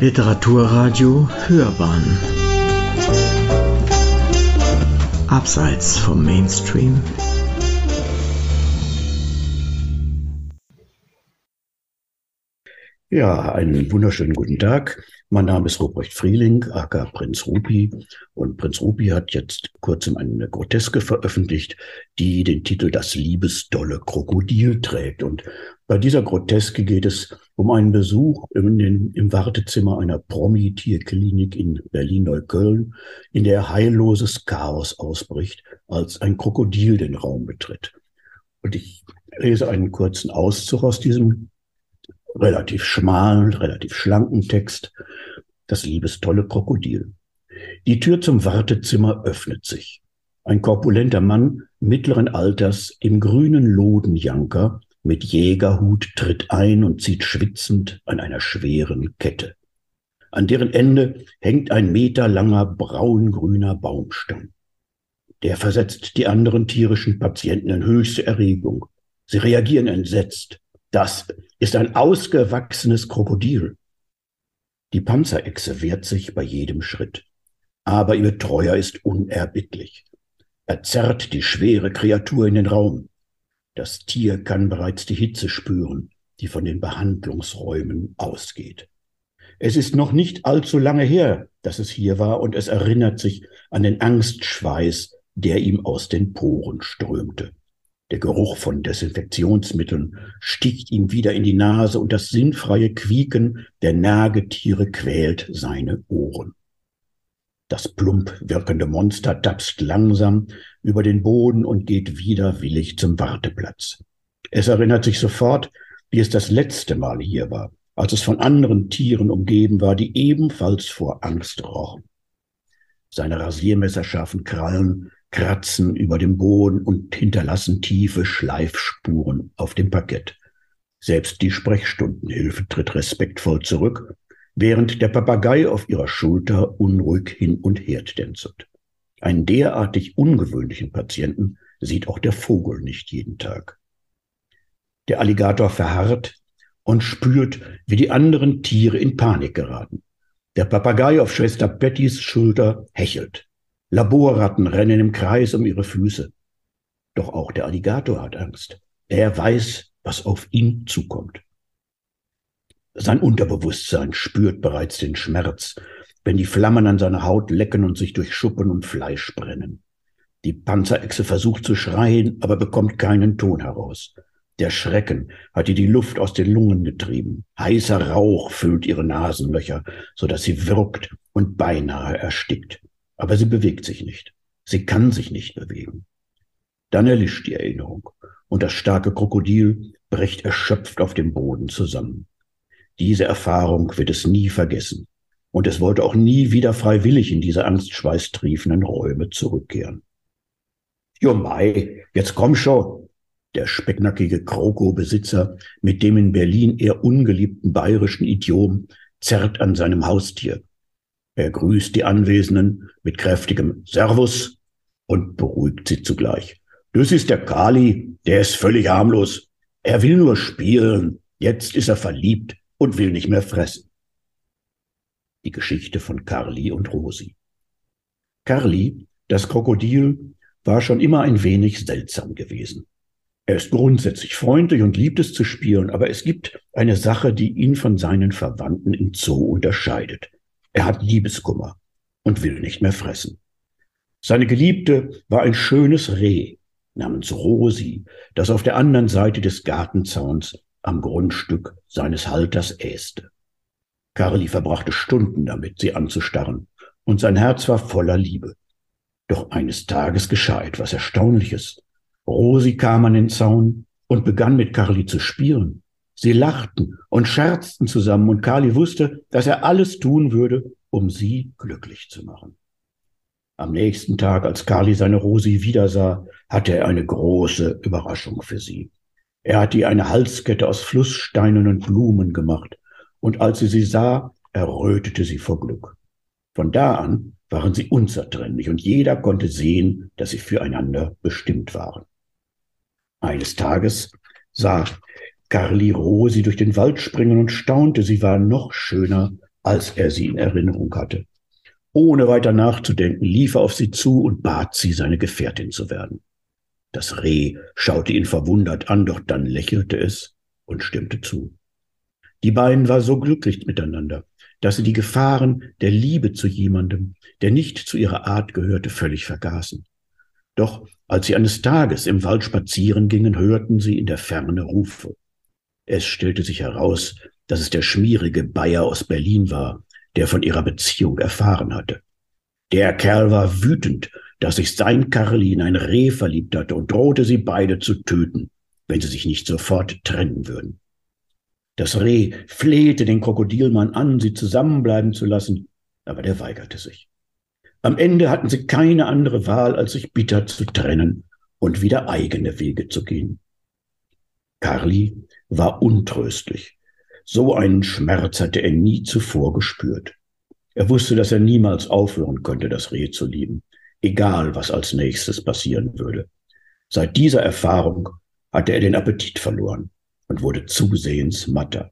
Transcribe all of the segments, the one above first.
Literaturradio Hörbahn Abseits vom Mainstream Ja, einen wunderschönen guten Tag. Mein Name ist Ruprecht Frieling, aka Prinz Rupi. Und Prinz Rupi hat jetzt kurzem eine Groteske veröffentlicht, die den Titel Das liebesdolle Krokodil trägt. Und bei dieser Groteske geht es um einen Besuch den, im Wartezimmer einer Promi-Tierklinik in Berlin-Neukölln, in der heilloses Chaos ausbricht, als ein Krokodil den Raum betritt. Und ich lese einen kurzen Auszug aus diesem relativ schmalen, relativ schlanken Text, das liebestolle Krokodil. Die Tür zum Wartezimmer öffnet sich. Ein korpulenter Mann mittleren Alters im grünen Lodenjanker mit Jägerhut tritt ein und zieht schwitzend an einer schweren Kette. An deren Ende hängt ein meterlanger braungrüner Baumstamm. Der versetzt die anderen tierischen Patienten in höchste Erregung. Sie reagieren entsetzt. Das ist ein ausgewachsenes Krokodil. Die Panzerechse wehrt sich bei jedem Schritt. Aber ihr Treuer ist unerbittlich. Er zerrt die schwere Kreatur in den Raum. Das Tier kann bereits die Hitze spüren, die von den Behandlungsräumen ausgeht. Es ist noch nicht allzu lange her, dass es hier war, und es erinnert sich an den Angstschweiß, der ihm aus den Poren strömte. Der Geruch von Desinfektionsmitteln sticht ihm wieder in die Nase und das sinnfreie Quieken der Nagetiere quält seine Ohren. Das plump wirkende Monster tapst langsam über den Boden und geht widerwillig zum Warteplatz. Es erinnert sich sofort, wie es das letzte Mal hier war, als es von anderen Tieren umgeben war, die ebenfalls vor Angst rochen. Seine rasiermesserscharfen Krallen kratzen über dem Boden und hinterlassen tiefe Schleifspuren auf dem Parkett. Selbst die Sprechstundenhilfe tritt respektvoll zurück, während der Papagei auf ihrer Schulter unruhig hin und her tänzelt. Einen derartig ungewöhnlichen Patienten sieht auch der Vogel nicht jeden Tag. Der Alligator verharrt und spürt, wie die anderen Tiere in Panik geraten. Der Papagei auf Schwester Bettys Schulter hechelt. Laborratten rennen im Kreis um ihre Füße. Doch auch der Alligator hat Angst. Er weiß, was auf ihn zukommt. Sein Unterbewusstsein spürt bereits den Schmerz, wenn die Flammen an seiner Haut lecken und sich durch Schuppen und Fleisch brennen. Die Panzerechse versucht zu schreien, aber bekommt keinen Ton heraus. Der Schrecken hat ihr die Luft aus den Lungen getrieben. Heißer Rauch füllt ihre Nasenlöcher, so dass sie wirkt und beinahe erstickt aber sie bewegt sich nicht. Sie kann sich nicht bewegen. Dann erlischt die Erinnerung und das starke Krokodil bricht erschöpft auf dem Boden zusammen. Diese Erfahrung wird es nie vergessen und es wollte auch nie wieder freiwillig in diese angstschweißtriefenden Räume zurückkehren. Jo Mai, jetzt komm schon! Der specknackige Kroko-Besitzer mit dem in Berlin eher ungeliebten bayerischen Idiom zerrt an seinem Haustier er grüßt die Anwesenden mit kräftigem Servus und beruhigt sie zugleich. Das ist der Kali, der ist völlig harmlos. Er will nur spielen. Jetzt ist er verliebt und will nicht mehr fressen. Die Geschichte von Carli und Rosi. Carli, das Krokodil, war schon immer ein wenig seltsam gewesen. Er ist grundsätzlich freundlich und liebt es zu spielen, aber es gibt eine Sache, die ihn von seinen Verwandten im Zoo unterscheidet. Er hat Liebeskummer und will nicht mehr fressen. Seine Geliebte war ein schönes Reh namens Rosi, das auf der anderen Seite des Gartenzauns am Grundstück seines Halters äste. Carly verbrachte Stunden damit, sie anzustarren, und sein Herz war voller Liebe. Doch eines Tages geschah etwas Erstaunliches. Rosi kam an den Zaun und begann mit Carly zu spielen. Sie lachten und scherzten zusammen und Kali wusste, dass er alles tun würde, um sie glücklich zu machen. Am nächsten Tag, als Kali seine Rosi wiedersah, hatte er eine große Überraschung für sie. Er hatte ihr eine Halskette aus Flusssteinen und Blumen gemacht, und als sie sie sah, errötete sie vor Glück. Von da an waren sie unzertrennlich und jeder konnte sehen, dass sie füreinander bestimmt waren. Eines Tages sah Carli Rosi durch den Wald springen und staunte, sie war noch schöner als er sie in Erinnerung hatte. Ohne weiter nachzudenken, lief er auf sie zu und bat sie, seine Gefährtin zu werden. Das Reh schaute ihn verwundert an, doch dann lächelte es und stimmte zu. Die beiden waren so glücklich miteinander, dass sie die Gefahren der Liebe zu jemandem, der nicht zu ihrer Art gehörte, völlig vergaßen. Doch als sie eines Tages im Wald spazieren gingen, hörten sie in der Ferne Rufe. Es stellte sich heraus, dass es der schmierige Bayer aus Berlin war, der von ihrer Beziehung erfahren hatte. Der Kerl war wütend, dass sich sein Karli in ein Reh verliebt hatte und drohte sie beide zu töten, wenn sie sich nicht sofort trennen würden. Das Reh flehte den Krokodilmann an, sie zusammenbleiben zu lassen, aber der weigerte sich. Am Ende hatten sie keine andere Wahl, als sich bitter zu trennen und wieder eigene Wege zu gehen. Carly war untröstlich. So einen Schmerz hatte er nie zuvor gespürt. Er wusste, dass er niemals aufhören könnte, das Reh zu lieben, egal was als nächstes passieren würde. Seit dieser Erfahrung hatte er den Appetit verloren und wurde zusehends matter.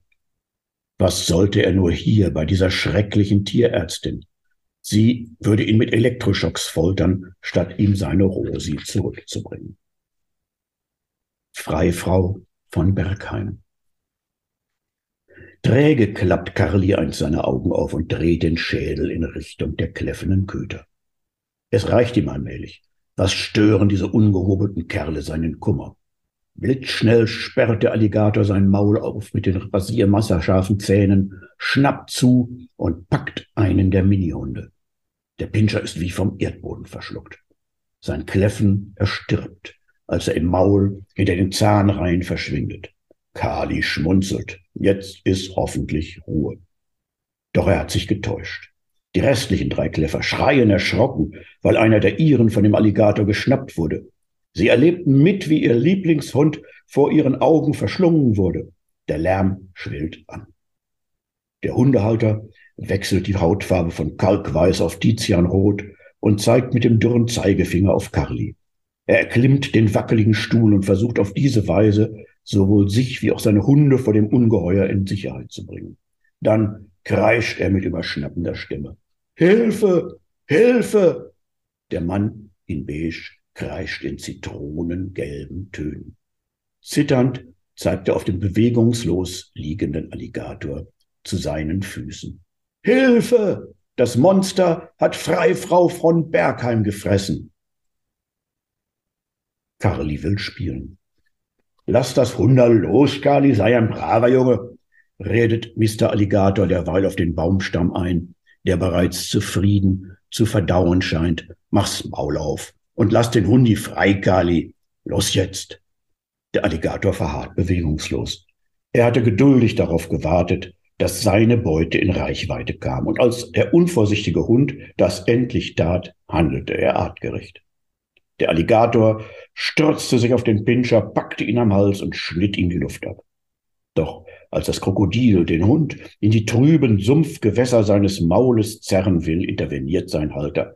Was sollte er nur hier bei dieser schrecklichen Tierärztin? Sie würde ihn mit Elektroschocks foltern, statt ihm seine Rosi zurückzubringen. Freifrau von Bergheim. Träge klappt Carly eins seiner Augen auf und dreht den Schädel in Richtung der kläffenden Köter. Es reicht ihm allmählich. Was stören diese ungehobelten Kerle seinen Kummer? Blitzschnell sperrt der Alligator sein Maul auf mit den rasiermasserscharfen Zähnen, schnappt zu und packt einen der Minihunde. Der Pinscher ist wie vom Erdboden verschluckt. Sein Kläffen erstirbt, als er im Maul hinter den Zahnreihen verschwindet. Kali schmunzelt. Jetzt ist hoffentlich Ruhe. Doch er hat sich getäuscht. Die restlichen drei Kläffer schreien erschrocken, weil einer der ihren von dem Alligator geschnappt wurde. Sie erlebten mit, wie ihr Lieblingshund vor ihren Augen verschlungen wurde. Der Lärm schwillt an. Der Hundehalter wechselt die Hautfarbe von Kalkweiß auf Tizianrot und zeigt mit dem dürren Zeigefinger auf Carly. Er erklimmt den wackeligen Stuhl und versucht auf diese Weise sowohl sich wie auch seine Hunde vor dem Ungeheuer in Sicherheit zu bringen. Dann kreischt er mit überschnappender Stimme. Hilfe! Hilfe! Der Mann in beige kreischt in zitronengelben Tönen. Zitternd zeigt er auf den bewegungslos liegenden Alligator zu seinen Füßen. Hilfe! Das Monster hat Freifrau von Bergheim gefressen. Carly will spielen. Lass das Hunderl los, Carly, sei ein braver Junge, redet Mr. Alligator derweil auf den Baumstamm ein, der bereits zufrieden zu verdauen scheint. Mach's Maul auf und lass den Hundi frei, Kali. Los jetzt. Der Alligator verharrt bewegungslos. Er hatte geduldig darauf gewartet, dass seine Beute in Reichweite kam, und als der unvorsichtige Hund das endlich tat, handelte er artgerecht. Der Alligator stürzte sich auf den Pinscher, packte ihn am Hals und schnitt ihm die Luft ab. Doch als das Krokodil den Hund in die trüben Sumpfgewässer seines Maules zerren will, interveniert sein Halter.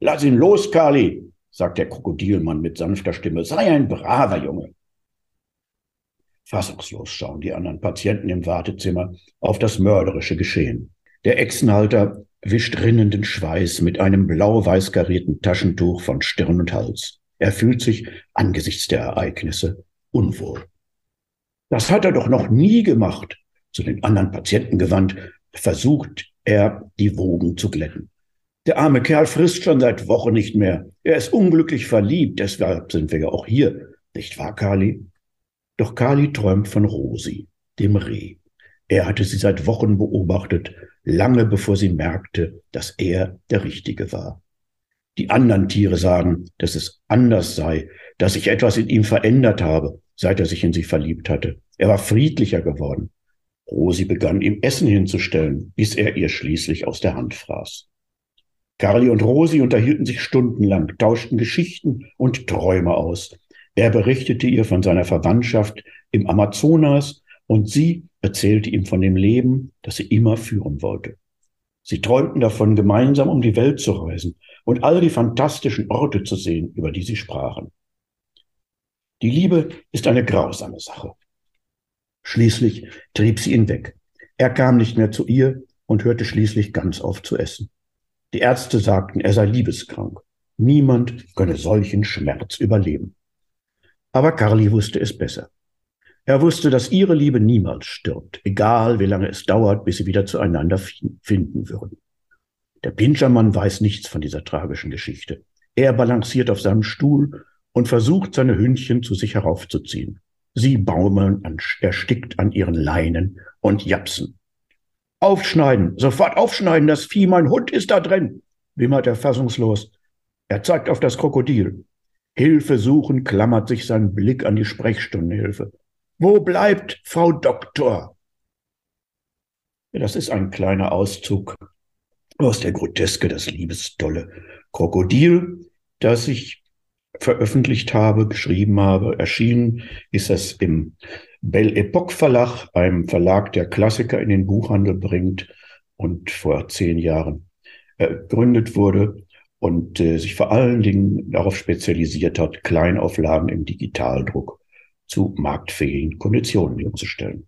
Lass ihn los, Kali! Sagt der Krokodilmann mit sanfter Stimme, sei ein braver Junge. Fassungslos schauen die anderen Patienten im Wartezimmer auf das mörderische Geschehen. Der Echsenhalter wischt rinnenden Schweiß mit einem blau-weiß karierten Taschentuch von Stirn und Hals. Er fühlt sich angesichts der Ereignisse unwohl. Das hat er doch noch nie gemacht. Zu den anderen Patienten gewandt, versucht er, die Wogen zu glätten. Der arme Kerl frisst schon seit Wochen nicht mehr. Er ist unglücklich verliebt, deshalb sind wir ja auch hier. Nicht wahr, Kali? Doch Kali träumt von Rosi, dem Reh. Er hatte sie seit Wochen beobachtet, lange bevor sie merkte, dass er der Richtige war. Die anderen Tiere sagen, dass es anders sei, dass sich etwas in ihm verändert habe, seit er sich in sie verliebt hatte. Er war friedlicher geworden. Rosi begann ihm Essen hinzustellen, bis er ihr schließlich aus der Hand fraß. Carly und Rosi unterhielten sich stundenlang, tauschten Geschichten und Träume aus. Er berichtete ihr von seiner Verwandtschaft im Amazonas und sie erzählte ihm von dem Leben, das sie immer führen wollte. Sie träumten davon, gemeinsam um die Welt zu reisen und all die fantastischen Orte zu sehen, über die sie sprachen. Die Liebe ist eine grausame Sache. Schließlich trieb sie ihn weg. Er kam nicht mehr zu ihr und hörte schließlich ganz auf zu essen. Die Ärzte sagten, er sei liebeskrank. Niemand könne solchen Schmerz überleben. Aber Carly wusste es besser. Er wusste, dass ihre Liebe niemals stirbt, egal wie lange es dauert, bis sie wieder zueinander finden würden. Der Pinschermann weiß nichts von dieser tragischen Geschichte. Er balanciert auf seinem Stuhl und versucht, seine Hündchen zu sich heraufzuziehen. Sie baumeln erstickt an ihren Leinen und japsen. Aufschneiden, sofort aufschneiden, das Vieh, mein Hund ist da drin, wimmert er fassungslos. Er zeigt auf das Krokodil. Hilfe suchen, klammert sich sein Blick an die Sprechstundenhilfe. Wo bleibt Frau Doktor? Ja, das ist ein kleiner Auszug aus der Groteske, das liebesdolle Krokodil, das ich veröffentlicht habe, geschrieben habe. Erschienen ist es im Belle Epoque Verlag, einem Verlag, der Klassiker in den Buchhandel bringt und vor zehn Jahren äh, gegründet wurde und äh, sich vor allen Dingen darauf spezialisiert hat, Kleinauflagen im Digitaldruck zu marktfähigen Konditionen herzustellen.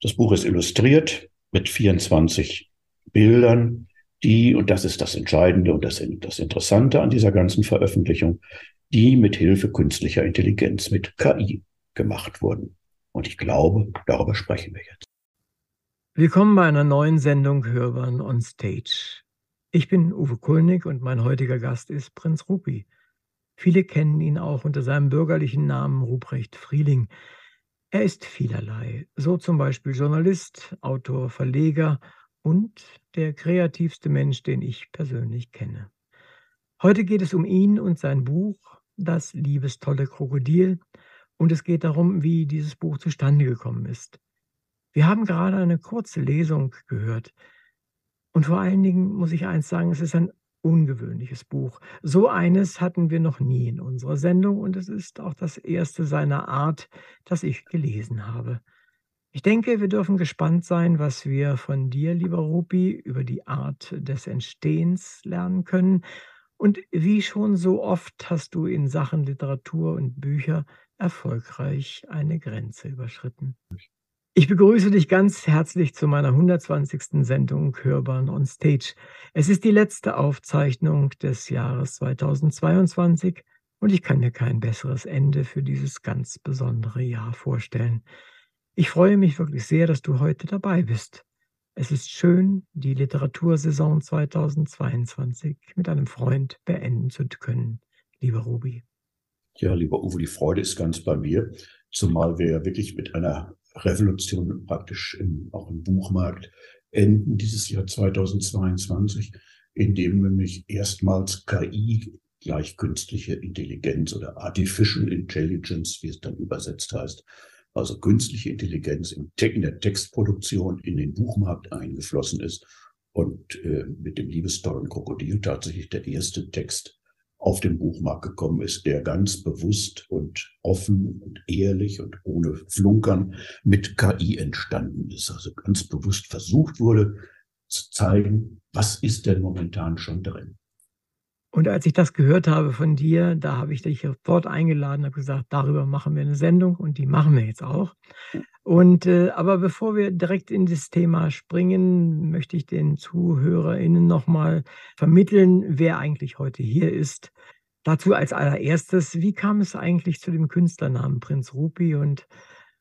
Das Buch ist illustriert mit 24 Bildern, die, und das ist das Entscheidende und das, das Interessante an dieser ganzen Veröffentlichung, die mit Hilfe künstlicher Intelligenz, mit KI gemacht wurden. Und ich glaube, darüber sprechen wir jetzt. Willkommen bei einer neuen Sendung Hörbahn on Stage. Ich bin Uwe Kulnig und mein heutiger Gast ist Prinz Rupi. Viele kennen ihn auch unter seinem bürgerlichen Namen Ruprecht Frieling. Er ist vielerlei, so zum Beispiel Journalist, Autor, Verleger und der kreativste Mensch, den ich persönlich kenne. Heute geht es um ihn und sein Buch Das liebestolle Krokodil, und es geht darum, wie dieses Buch zustande gekommen ist. Wir haben gerade eine kurze Lesung gehört. Und vor allen Dingen muss ich eins sagen, es ist ein ungewöhnliches Buch. So eines hatten wir noch nie in unserer Sendung und es ist auch das erste seiner Art, das ich gelesen habe. Ich denke, wir dürfen gespannt sein, was wir von dir, lieber Rupi, über die Art des Entstehens lernen können. Und wie schon so oft hast du in Sachen Literatur und Bücher erfolgreich eine Grenze überschritten. Ich begrüße dich ganz herzlich zu meiner 120. Sendung Hörbahn on Stage. Es ist die letzte Aufzeichnung des Jahres 2022 und ich kann mir kein besseres Ende für dieses ganz besondere Jahr vorstellen. Ich freue mich wirklich sehr, dass du heute dabei bist. Es ist schön, die Literatursaison 2022 mit einem Freund beenden zu können, lieber Ruby. Ja, lieber Uwe, die Freude ist ganz bei mir, zumal wir ja wirklich mit einer Revolution praktisch im, auch im Buchmarkt enden dieses Jahr 2022, in dem nämlich erstmals KI gleich künstliche Intelligenz oder Artificial Intelligence, wie es dann übersetzt heißt, also künstliche Intelligenz in, der Textproduktion in den Buchmarkt eingeflossen ist. Und äh, mit dem liebestollen Krokodil tatsächlich der erste Text auf den Buchmarkt gekommen ist, der ganz bewusst und offen und ehrlich und ohne Flunkern mit KI entstanden ist. Also ganz bewusst versucht wurde zu zeigen, was ist denn momentan schon drin. Und als ich das gehört habe von dir, da habe ich dich sofort eingeladen, habe gesagt, darüber machen wir eine Sendung und die machen wir jetzt auch. Und äh, aber bevor wir direkt in das Thema springen, möchte ich den ZuhörerInnen nochmal vermitteln, wer eigentlich heute hier ist. Dazu als allererstes, wie kam es eigentlich zu dem Künstlernamen Prinz Rupi und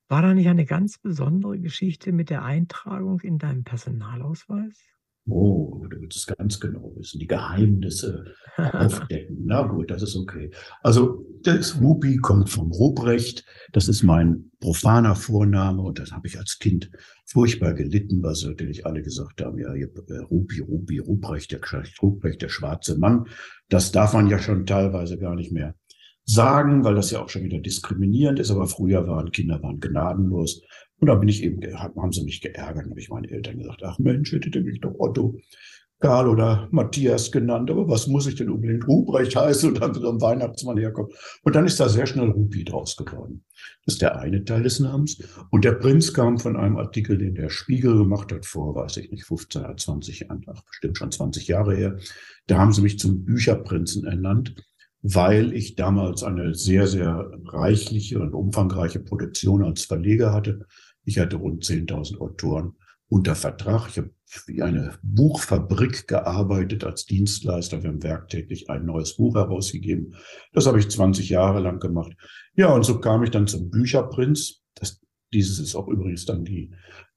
war da nicht eine ganz besondere Geschichte mit der Eintragung in deinem Personalausweis? Oh, du willst es ganz genau wissen, die Geheimnisse aufdecken. Na gut, das ist okay. Also das Rupi kommt vom Ruprecht. Das ist mein profaner Vorname und das habe ich als Kind furchtbar gelitten, weil sie natürlich alle gesagt haben, ja, hier, äh, Rupi, Rupi, Ruprecht, der, Ruprecht, der schwarze Mann. Das darf man ja schon teilweise gar nicht mehr sagen, weil das ja auch schon wieder diskriminierend ist. Aber früher waren Kinder waren gnadenlos. Und da bin ich eben, haben sie mich geärgert, habe ich meinen Eltern gesagt, ach Mensch, hättet ihr mich doch Otto, Karl oder Matthias genannt, aber was muss ich denn unbedingt Ruprecht heißen und dann so ein Weihnachtsmann herkommt. Und dann ist da sehr schnell Rupi draus geworden. Das ist der eine Teil des Namens. Und der Prinz kam von einem Artikel, den der Spiegel gemacht hat, vor, weiß ich nicht, 15 oder 20 Jahren, ach, bestimmt schon 20 Jahre her. Da haben sie mich zum Bücherprinzen ernannt, weil ich damals eine sehr, sehr reichliche und umfangreiche Produktion als Verleger hatte ich hatte rund 10.000 Autoren unter Vertrag. Ich habe wie eine Buchfabrik gearbeitet als Dienstleister. Wir haben werktäglich ein neues Buch herausgegeben. Das habe ich 20 Jahre lang gemacht. Ja, und so kam ich dann zum Bücherprinz. Das, dieses ist auch übrigens dann die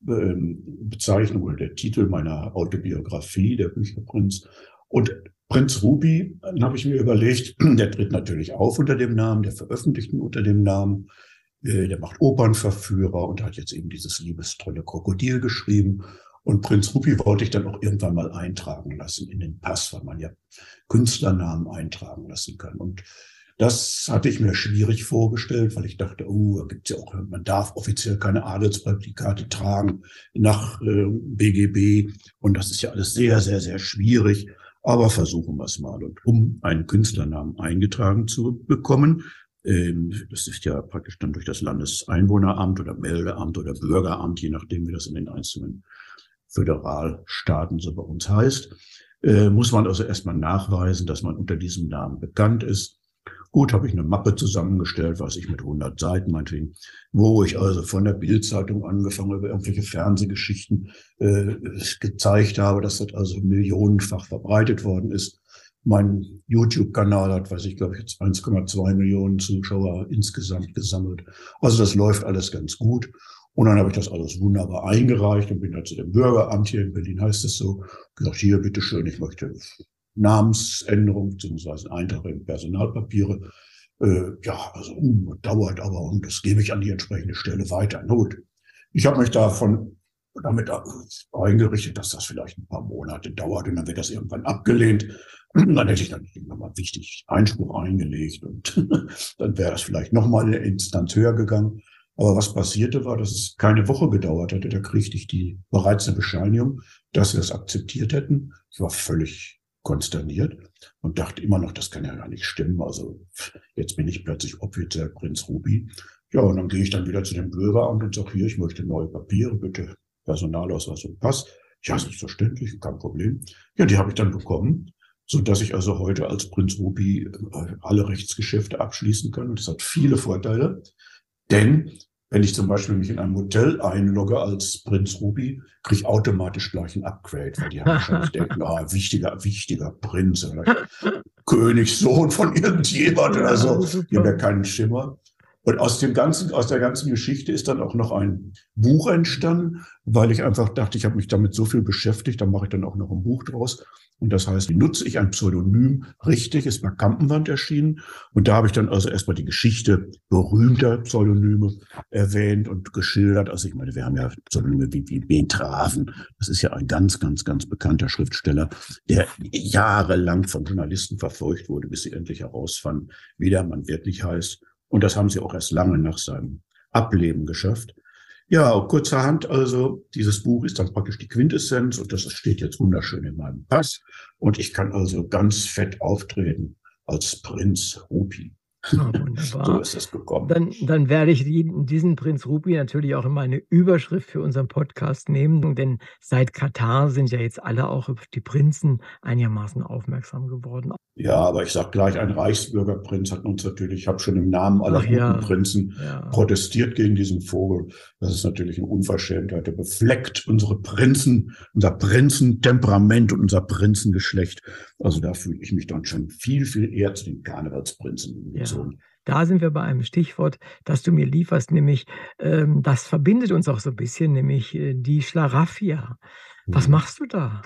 ähm, Bezeichnung oder der Titel meiner Autobiografie, der Bücherprinz. Und Prinz Ruby, dann habe ich mir überlegt, der tritt natürlich auf unter dem Namen, der veröffentlicht unter dem Namen, der macht Opernverführer und hat jetzt eben dieses liebestolle Krokodil geschrieben. Und Prinz Rupi wollte ich dann auch irgendwann mal eintragen lassen in den Pass, weil man ja Künstlernamen eintragen lassen kann. Und das hatte ich mir schwierig vorgestellt, weil ich dachte, oh, da gibt's ja auch, man darf offiziell keine Adelsprädikate tragen nach äh, BGB. Und das ist ja alles sehr, sehr, sehr schwierig. Aber versuchen wir es mal. Und um einen Künstlernamen eingetragen zu bekommen, das ist ja praktisch dann durch das Landeseinwohneramt oder Meldeamt oder Bürgeramt, je nachdem, wie das in den einzelnen Föderalstaaten so bei uns heißt, äh, muss man also erstmal nachweisen, dass man unter diesem Namen bekannt ist. Gut, habe ich eine Mappe zusammengestellt, weiß ich, mit 100 Seiten meinetwegen, wo ich also von der Bildzeitung angefangen über irgendwelche Fernsehgeschichten äh, gezeigt habe, dass das also millionenfach verbreitet worden ist. Mein YouTube-Kanal hat, weiß ich, glaube ich, jetzt 1,2 Millionen Zuschauer insgesamt gesammelt. Also das läuft alles ganz gut. Und dann habe ich das alles wunderbar eingereicht und bin dann zu dem Bürgeramt hier in Berlin, heißt es so, gesagt, hier, bitteschön, ich möchte Namensänderung beziehungsweise Eintrag in Personalpapiere. Äh, ja, also uh, dauert aber und das gebe ich an die entsprechende Stelle weiter. Not. Ich habe mich davon damit eingerichtet, dass das vielleicht ein paar Monate dauert und dann wird das irgendwann abgelehnt. Dann hätte ich dann nochmal wichtig Einspruch eingelegt und dann wäre es vielleicht nochmal eine Instanz höher gegangen. Aber was passierte war, dass es keine Woche gedauert hatte. Da kriegte ich die bereits eine Bescheinigung, dass sie das akzeptiert hätten. Ich war völlig konsterniert und dachte immer noch, das kann ja gar nicht stimmen. Also jetzt bin ich plötzlich offiziell Prinz Ruby. Ja, und dann gehe ich dann wieder zu dem Bürgeramt und sage, hier, ich möchte neue Papiere, bitte Personalausweis und Pass. Ja, selbstverständlich, kein Problem. Ja, die habe ich dann bekommen, so dass ich also heute als Prinz Ruby äh, alle Rechtsgeschäfte abschließen kann. Und das hat viele Vorteile, denn wenn ich zum Beispiel mich in einem Hotel einlogge als Prinz Ruby, kriege ich automatisch gleich ein Upgrade, weil die haben wahrscheinlich denken, ah, wichtiger, wichtiger Prinz, Königssohn von irgendjemand oder so. Die haben ja keinen Schimmer. Und aus dem ganzen, aus der ganzen Geschichte ist dann auch noch ein Buch entstanden, weil ich einfach dachte, ich habe mich damit so viel beschäftigt, dann mache ich dann auch noch ein Buch draus. Und das heißt, wie nutze ich ein Pseudonym richtig, ist bei Kampenwand erschienen. Und da habe ich dann also erstmal die Geschichte berühmter Pseudonyme erwähnt und geschildert. Also ich meine, wir haben ja Pseudonyme wie, wie Betraven. Das ist ja ein ganz, ganz, ganz bekannter Schriftsteller, der jahrelang von Journalisten verfolgt wurde, bis sie endlich herausfanden, wie der Mann wirklich heißt. Und das haben sie auch erst lange nach seinem Ableben geschafft. Ja, kurzerhand also, dieses Buch ist dann praktisch die Quintessenz und das steht jetzt wunderschön in meinem Pass. Und ich kann also ganz fett auftreten als Prinz Rupi. Wunderbar. so ist es gekommen. Dann, dann werde ich diesen Prinz Rupi natürlich auch in meine Überschrift für unseren Podcast nehmen, denn seit Katar sind ja jetzt alle auch auf die Prinzen einigermaßen aufmerksam geworden. Ja, aber ich sage gleich, ein Reichsbürgerprinz hat uns natürlich, ich habe schon im Namen aller Ach, guten ja. Prinzen ja. protestiert gegen diesen Vogel. Das ist natürlich eine Unverschämtheit. Der befleckt unsere Prinzen, unser Prinzentemperament und unser Prinzengeschlecht. Also da fühle ich mich dann schon viel, viel eher zu den Karnevalsprinzen ja. Gezogen. Da sind wir bei einem Stichwort, das du mir lieferst, nämlich ähm, das verbindet uns auch so ein bisschen, nämlich äh, die Schlaraffia. Was mhm. machst du da?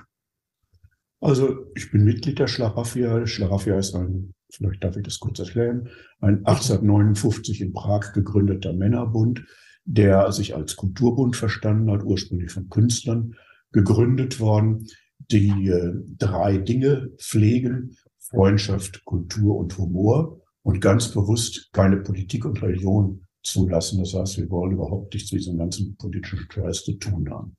Also ich bin Mitglied der Schlaraffia. Schlaraffia ist ein, vielleicht darf ich das kurz erklären, ein 1859 in Prag gegründeter Männerbund, der sich als Kulturbund verstanden hat, ursprünglich von Künstlern gegründet worden, die äh, drei Dinge pflegen, Freundschaft, Kultur und Humor und ganz bewusst keine Politik und Religion zulassen. Das heißt, wir wollen überhaupt nichts mit diesem ganzen politischen Stress zu tun haben.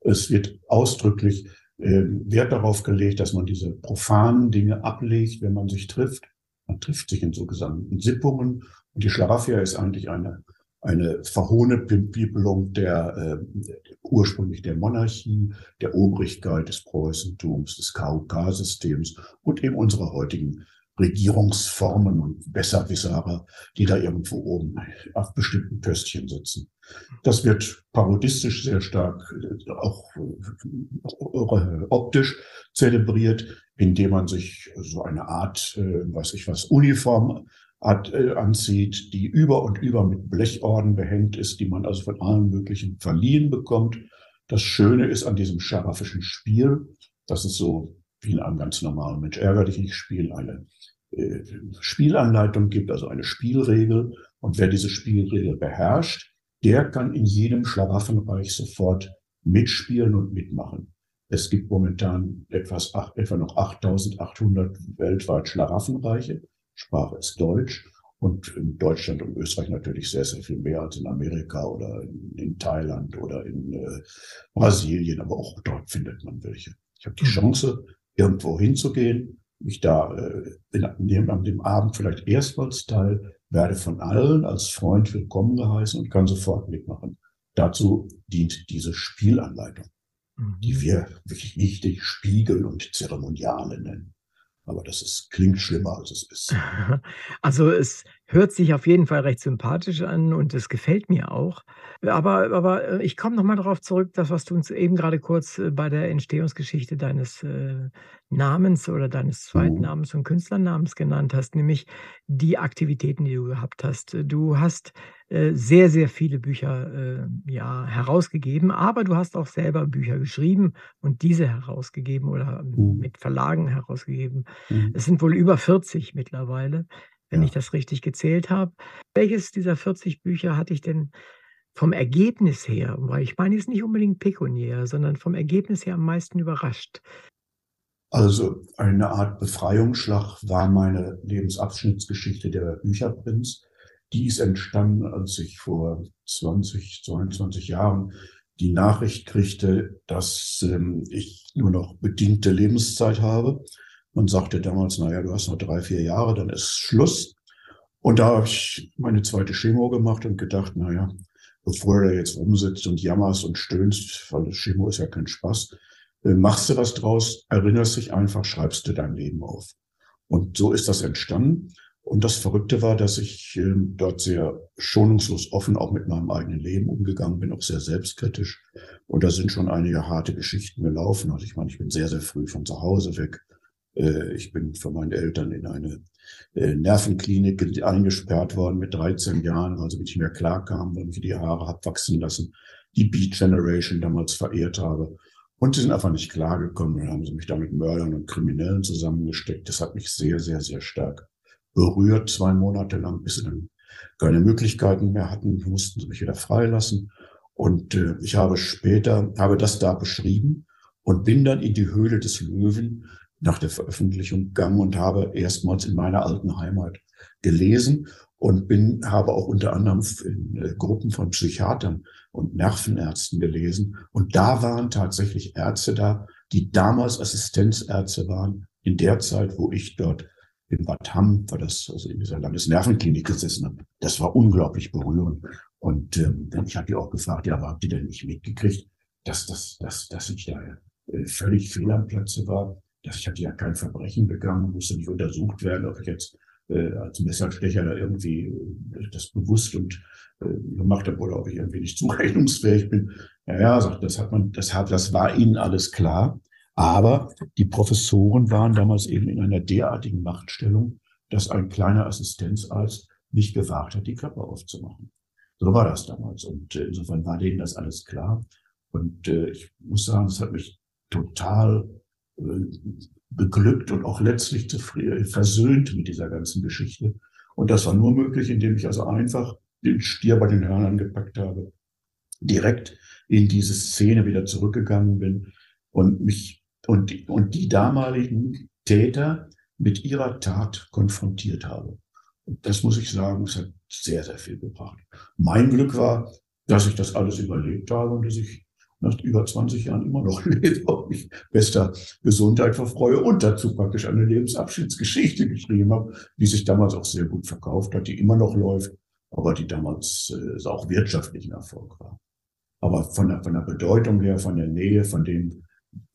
Es wird ausdrücklich äh, Wert darauf gelegt, dass man diese profanen Dinge ablegt, wenn man sich trifft. Man trifft sich in sogenannten Sippungen. Und die Schlaraffia ist eigentlich eine, eine verhohne Bibelung der, äh, ursprünglich der Monarchie, der Obrigkeit des Preußentums, des KUK-Systems und eben unserer heutigen Regierungsformen und Besserwisserer, die da irgendwo oben auf bestimmten Pöstchen sitzen. Das wird parodistisch sehr stark, äh, auch äh, optisch zelebriert, indem man sich so eine Art, äh, weiß ich was, Uniform anzieht, die über und über mit Blechorden behängt ist, die man also von allen möglichen verliehen bekommt. Das Schöne ist an diesem scharaffischen Spiel, dass es so wie in einem ganz normalen Mensch ärger dich nicht Spiel eine äh, Spielanleitung gibt, also eine Spielregel. Und wer diese Spielregel beherrscht, der kann in jedem Schlaraffenreich sofort mitspielen und mitmachen. Es gibt momentan etwas, etwa noch 8800 weltweit Schlaraffenreiche. Sprache ist Deutsch. Und in Deutschland und Österreich natürlich sehr, sehr viel mehr als in Amerika oder in, in Thailand oder in äh, Brasilien. Aber auch dort findet man welche. Ich habe die mhm. Chance, irgendwo hinzugehen, mich da äh, in, an dem Abend vielleicht erstmals teil, werde von allen als Freund willkommen geheißen und kann sofort mitmachen. Dazu dient diese Spielanleitung, mhm. die wir wirklich wichtig Spiegel und Zeremoniale nennen. Aber das ist, klingt schlimmer, als es ist. Also es hört sich auf jeden Fall recht sympathisch an und es gefällt mir auch. Aber, aber äh, ich komme nochmal darauf zurück, das, was du uns eben gerade kurz äh, bei der Entstehungsgeschichte deines äh, Namens oder deines Zweitnamens und Künstlernamens genannt hast, nämlich die Aktivitäten, die du gehabt hast. Du hast äh, sehr, sehr viele Bücher äh, ja, herausgegeben, aber du hast auch selber Bücher geschrieben und diese herausgegeben oder Mhm. mit Verlagen herausgegeben. Mhm. Es sind wohl über 40 mittlerweile, wenn ich das richtig gezählt habe. Welches dieser 40 Bücher hat dich denn vom Ergebnis her, weil ich meine jetzt nicht unbedingt pekuniär, sondern vom Ergebnis her am meisten überrascht? Also eine Art Befreiungsschlag war meine Lebensabschnittsgeschichte der Bücherprinz. Die ist entstanden, als ich vor 20, 22 Jahren die Nachricht kriegte, dass ähm, ich nur noch bedingte Lebenszeit habe. Man sagte damals, naja, du hast noch drei, vier Jahre, dann ist Schluss. Und da habe ich meine zweite Chemo gemacht und gedacht, naja, bevor du jetzt rumsitzt und jammerst und stöhnst, weil das Chemo ist ja kein Spaß, äh, machst du was draus, erinnerst dich einfach, schreibst du dein Leben auf. Und so ist das entstanden. Und das Verrückte war, dass ich äh, dort sehr schonungslos offen auch mit meinem eigenen Leben umgegangen bin, auch sehr selbstkritisch. Und da sind schon einige harte Geschichten gelaufen. Also ich meine, ich bin sehr, sehr früh von zu Hause weg. Äh, ich bin von meinen Eltern in eine äh, Nervenklinik eingesperrt worden mit 13 Jahren, weil sie nicht mehr klarkam, weil ich die Haare hab wachsen lassen, die Beat Generation damals verehrt habe. Und sie sind einfach nicht klargekommen. Dann haben sie mich da mit Mördern und Kriminellen zusammengesteckt. Das hat mich sehr, sehr, sehr stark berührt, zwei Monate lang, bis sie dann keine Möglichkeiten mehr hatten, mussten sie mich wieder freilassen. Und äh, ich habe später, habe das da beschrieben und bin dann in die Höhle des Löwen nach der Veröffentlichung gegangen und habe erstmals in meiner alten Heimat gelesen und bin, habe auch unter anderem in äh, Gruppen von Psychiatern und Nervenärzten gelesen. Und da waren tatsächlich Ärzte da, die damals Assistenzärzte waren, in der Zeit, wo ich dort in Bad Hamm, war das, also in dieser Landesnervenklinik gesessen habe. Das war unglaublich berührend. Und ähm, ich habe die auch gefragt, ja, aber habt ihr denn nicht mitgekriegt, dass, dass, dass, dass ich da äh, völlig fehl am Platze war? Dass ich hatte ja kein Verbrechen begangen, musste nicht untersucht werden, ob ich jetzt äh, als Messerstecher da irgendwie äh, das bewusst und äh, gemacht habe oder ob ich irgendwie nicht zurechnungsfähig bin. Ja, ja, sagt, das hat man, das hat, das war ihnen alles klar. Aber die Professoren waren damals eben in einer derartigen Machtstellung, dass ein kleiner Assistenzarzt nicht gewagt hat, die Klappe aufzumachen. So war das damals. Und äh, insofern war denen das alles klar. Und äh, ich muss sagen, es hat mich total beglückt und auch letztlich versöhnt mit dieser ganzen Geschichte. Und das war nur möglich, indem ich also einfach den Stier bei den Hörnern gepackt habe, direkt in diese Szene wieder zurückgegangen bin und mich und die, und die damaligen Täter mit ihrer Tat konfrontiert habe. Und das muss ich sagen, es hat sehr, sehr viel gebracht. Mein Glück war, dass ich das alles überlebt habe und dass ich nach über 20 Jahren immer noch lebe und mich bester Gesundheit verfreue und dazu praktisch eine Lebensabschiedsgeschichte geschrieben habe, die sich damals auch sehr gut verkauft hat, die immer noch läuft, aber die damals äh, auch wirtschaftlich ein Erfolg war. Aber von der, von der Bedeutung her, von der Nähe, von dem,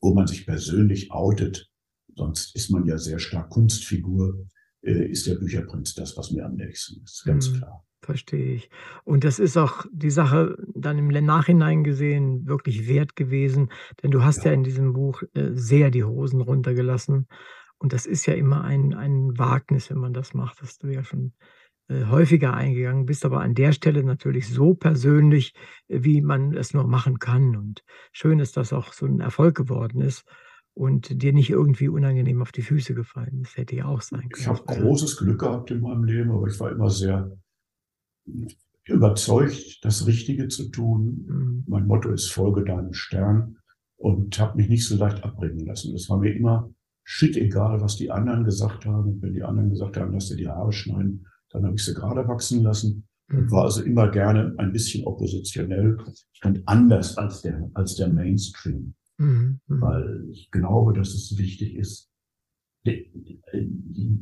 wo man sich persönlich outet, sonst ist man ja sehr stark Kunstfigur, äh, ist der Bücherprinz das, was mir am nächsten ist, ganz Mhm. klar. Verstehe ich. Und das ist auch die Sache dann im Nachhinein gesehen wirklich wert gewesen, denn du hast ja Ja. in diesem Buch, äh, sehr die Hosen runtergelassen. Und das ist ja immer ein ein Wagnis, wenn man das macht. Das hast du ja schon, äh, häufiger eingegangen, bist aber an der Stelle natürlich so persönlich, äh, wie man es nur machen kann. Und schön ist, dass auch so 'n Erfolg geworden ist und dir nicht irgendwie unangenehm auf die Füße gefallen ist. Hätte ja auch sein Ich können. habe großes Glück gehabt in meinem Leben, aber ich war immer sehr überzeugt, das Richtige zu tun. Mhm. Mein Motto ist: „Folge deinem Stern“ und habe mich nicht so leicht abbringen lassen. Es war mir immer shit-egal, was die anderen gesagt haben. Und wenn die anderen gesagt haben: „Lass dir die Haare schneiden“, dann habe ich sie gerade wachsen lassen und Mhm. war also immer gerne ein bisschen oppositionell und anders als der als der Mainstream, Mhm, mhm. weil ich glaube, dass es wichtig ist, die die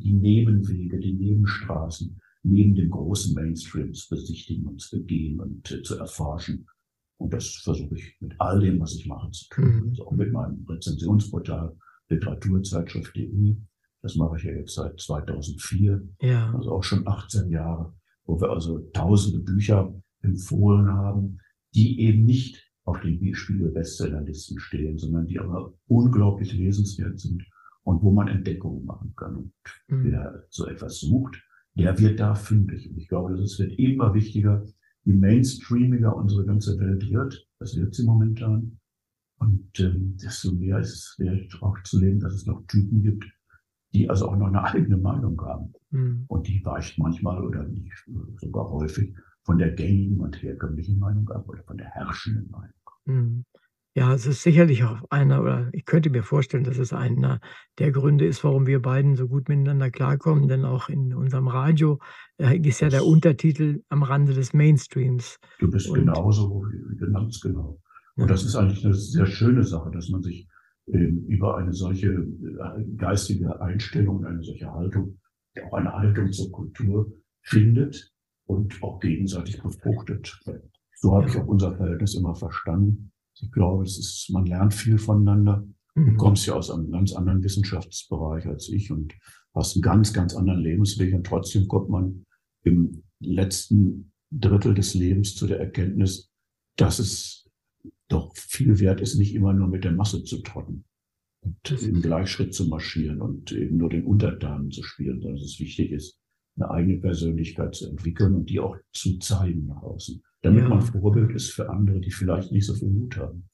die Nebenwege, die Nebenstraßen neben dem großen Mainstream zu besichtigen und zu begehen und, äh, zu erforschen. Und das versuche ich mit all dem, was ich mache, zu tun. Mhm. Also auch mit meinem Rezensionsportal Literaturzeitschrift.de. Das mache ich ja jetzt seit 2004, Ja. also auch schon 18 Jahre, wo wir also tausende Bücher empfohlen haben, die eben nicht auf den Spiegel-Bestsellerlisten stehen, sondern die aber unglaublich lesenswert sind und wo man Entdeckungen machen kann. Und Mhm. wer so etwas sucht, der wird da fündig. Und ich glaube, es wird immer wichtiger, je mainstreamiger unsere ganze Welt wird, das wird sie momentan, und, ähm, desto mehr ist es wert, auch zu leben, dass es noch Typen gibt, die also auch noch 'ne eigene Meinung haben. Mhm. Und die weicht manchmal oder nicht sogar häufig von der gängigen und herkömmlichen Meinung ab oder von der herrschenden Meinung. Mhm. Ja, es ist sicherlich auch einer oder ich könnte mir vorstellen, dass es einer der Gründe ist, warum wir beiden so gut miteinander klarkommen, denn auch in unserem Radio, äh, ist ja der Untertitel „Am Rande des Mainstreams“. Du bist Und genauso ganz genau. Ja. Und das ist eigentlich 'ne sehr schöne Sache, dass man sich, ähm, über eine solche, äh, geistige Einstellung, eine solche Haltung auch eine Haltung zur Kultur findet und auch gegenseitig befruchtet. So habe ich Ja. auch unser Verhältnis immer verstanden. Ich glaube, es ist man lernt viel voneinander. Du Mhm. kommst ja aus einem ganz anderen Wissenschaftsbereich als ich und hast 'n ganz, ganz anderen Lebensweg und trotzdem kommt man im letzten Drittel des Lebens zu der Erkenntnis, dass es doch viel wert ist, nicht immer nur mit der Masse zu trotten und im Gleichschritt zu marschieren und eben nur den Untertanen zu spielen, sondern dass es wichtig ist, 'ne eigene Persönlichkeit zu entwickeln und die auch zu zeigen nach außen, damit man Ja. Vorbild ist für andere, die vielleicht nicht so viel Mut haben.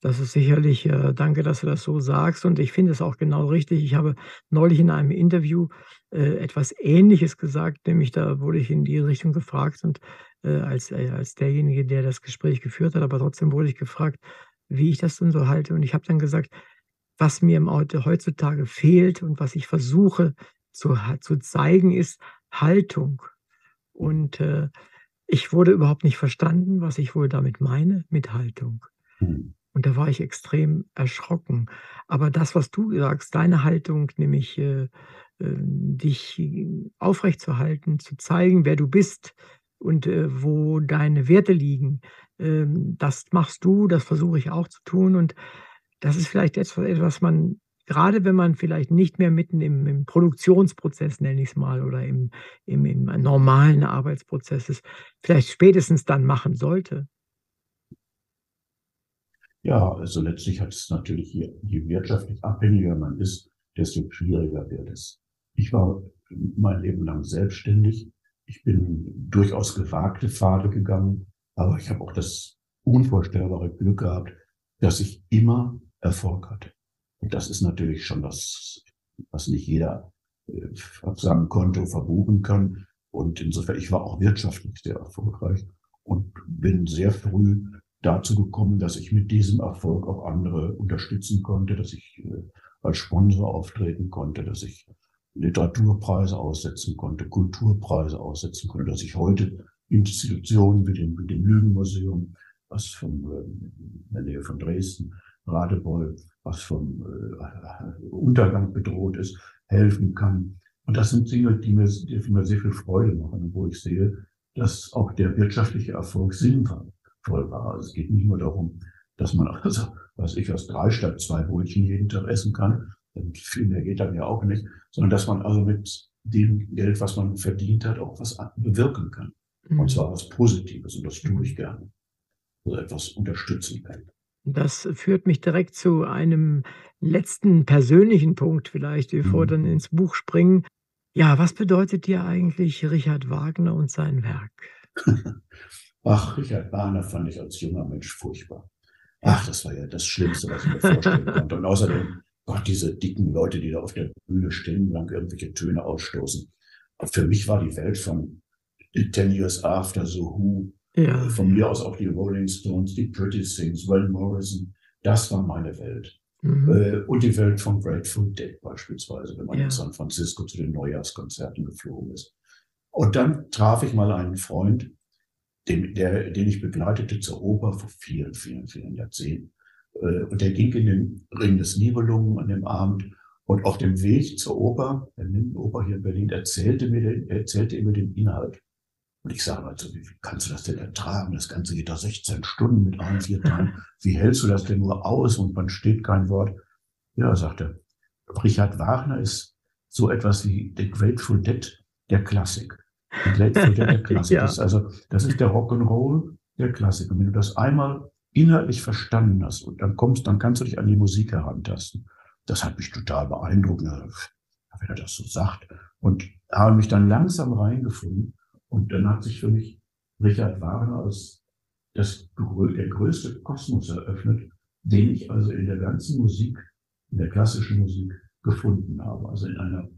Das ist sicherlich äh, danke, dass du das so sagst und ich finde es auch genau richtig. Ich habe neulich in einem Interview, äh, etwas Ähnliches gesagt, nämlich da wurde ich in die Richtung gefragt und, äh, als äh, als derjenige, der das Gespräch geführt hat, aber trotzdem wurde ich gefragt, wie ich das denn so halte. Und ich habe dann gesagt: „Was mir im heute heutzutage fehlt und was ich versuche zu zu zeigen, ist Haltung.“ Und, äh, ich wurde überhaupt nicht verstanden, was ich wohl damit meine mit Haltung. Mhm. Und da war ich extrem erschrocken. Aber das, was du sagst, deine Haltung, nämlich, äh, äh, dich aufrechtzuerhalten, zu zeigen, wer du bist und, äh, wo deine Werte liegen, ähm, das machst du, das versuche ich auch zu tun. Und das ist vielleicht etwa etwas man grade wenn man vielleicht nicht mehr mitten im im Produktionsprozess, nenne ich's mal, oder im im im normalen Arbeitsprozess ist, vielleicht spätestens dann machen sollte. Ja, also letztlich hat es natürlich je je wirtschaftlich abhängiger man ist, desto schwieriger wird es. Ich war mein Leben lang selbstständig. Ich bin durchaus gewagte Pfade gegangen, aber ich habe auch das unvorstellbare Glück gehabt, dass ich immer Erfolg hatte. Und das ist natürlich schon was, was nicht jeder, äh, auf seinem Konto verbuchen kann. Und insofern ich war auch wirtschaftlich sehr erfolgreich und bin sehr früh dazu gekommen, dass ich mit diesem Erfolg auch andere unterstützen konnte, dass ich, äh, als Sponsor auftreten konnte, dass ich Literaturpreise aussetzen konnte, Kulturpreise aussetzen konnte, dass ich heute Institutionen wie dem dem Lügenmuseum, was vom äh, in der Nähe von Dresden, Radebeul, was vom, äh, Untergang bedroht ist, helfen kann. Und das sind Dinge, die mir die mir sehr viel Freude machen wo ich sehe, dass auch der wirtschaftliche Erfolg sinnvoll war. Also, es geht nicht nur darum, dass man also, was ich, aus 3 statt 2 Brötchen jeden Tag essen kann. Viel mehr geht dann ja auch nicht, sondern dass man also mit dem Geld, was man verdient hat, auch was bewirken kann. Mhm. Und zwar was Positives und das tue ich gerne. Also etwas unterstützen kann. Das führt mich direkt zu einem letzten persönlichen Punkt vielleicht, bevor wir mhm. dann ins Buch springen. Ja, was bedeutet dir eigentlich Richard Wagner und sein Werk? Ach, Richard Wagner fand ich als junger Mensch furchtbar. Ach, das war ja das Schlimmste, was ich mir vorstellen konnte. Und außerdem, Gott, diese dicken Leute, die da auf der Bühne stundenlang irgendwelche Töne ausstoßen. Und für mich war die Welt von Ten Years After, The Who, ja. von mir aus auch die Rolling Stones, die Pretty Things, Well Morrison, das war meine Welt. Mhm. Äh, und die Welt von Grateful Dead beispielsweise, wenn man ja. in San Francisco zu den Neujahrskonzerten geflogen ist. Und dann traf ich mal einen Freund, den, der, den ich begleitete zur Oper vor vielen, vielen, vielen Jahrzehnten. Äh, und der ging in den Ring des Nibelungen an dem Abend. Und auf dem Weg zur Oper, der Oper hier in Berlin, erzählte mir den, erzählte mir den Inhalt. Und ich sage also, wie kannst du das denn ertragen? Das Ganze geht da 16 Stunden mit allen vier Tagen. Wie hältst du das denn nur aus? Und man steht kein Wort. Ja, sagte Richard Wagner ist so etwas wie The Grateful Dead der Klassik. Die Grateful Dead der Klassik. ja. das ist also, das ist der Rock'n'Roll der Klassik. Und wenn du das einmal inhaltlich verstanden hast und dann kommst, dann kannst du dich an die Musik herantasten. Das hat mich total beeindruckt, wenn er das so sagt. Und habe mich dann langsam reingefunden. Und dann hat sich für mich Richard Wagner als das, der größte Kosmos eröffnet, den ich also in der ganzen Musik, in der klassischen Musik gefunden habe. Also in einer,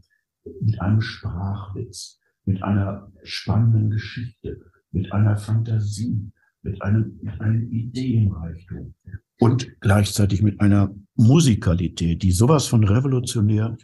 mit einem Sprachwitz, mit einer spannenden Geschichte, mit einer Fantasie, mit einem, mit einem Ideenreichtum und gleichzeitig mit einer Musikalität, die sowas von revolutionär,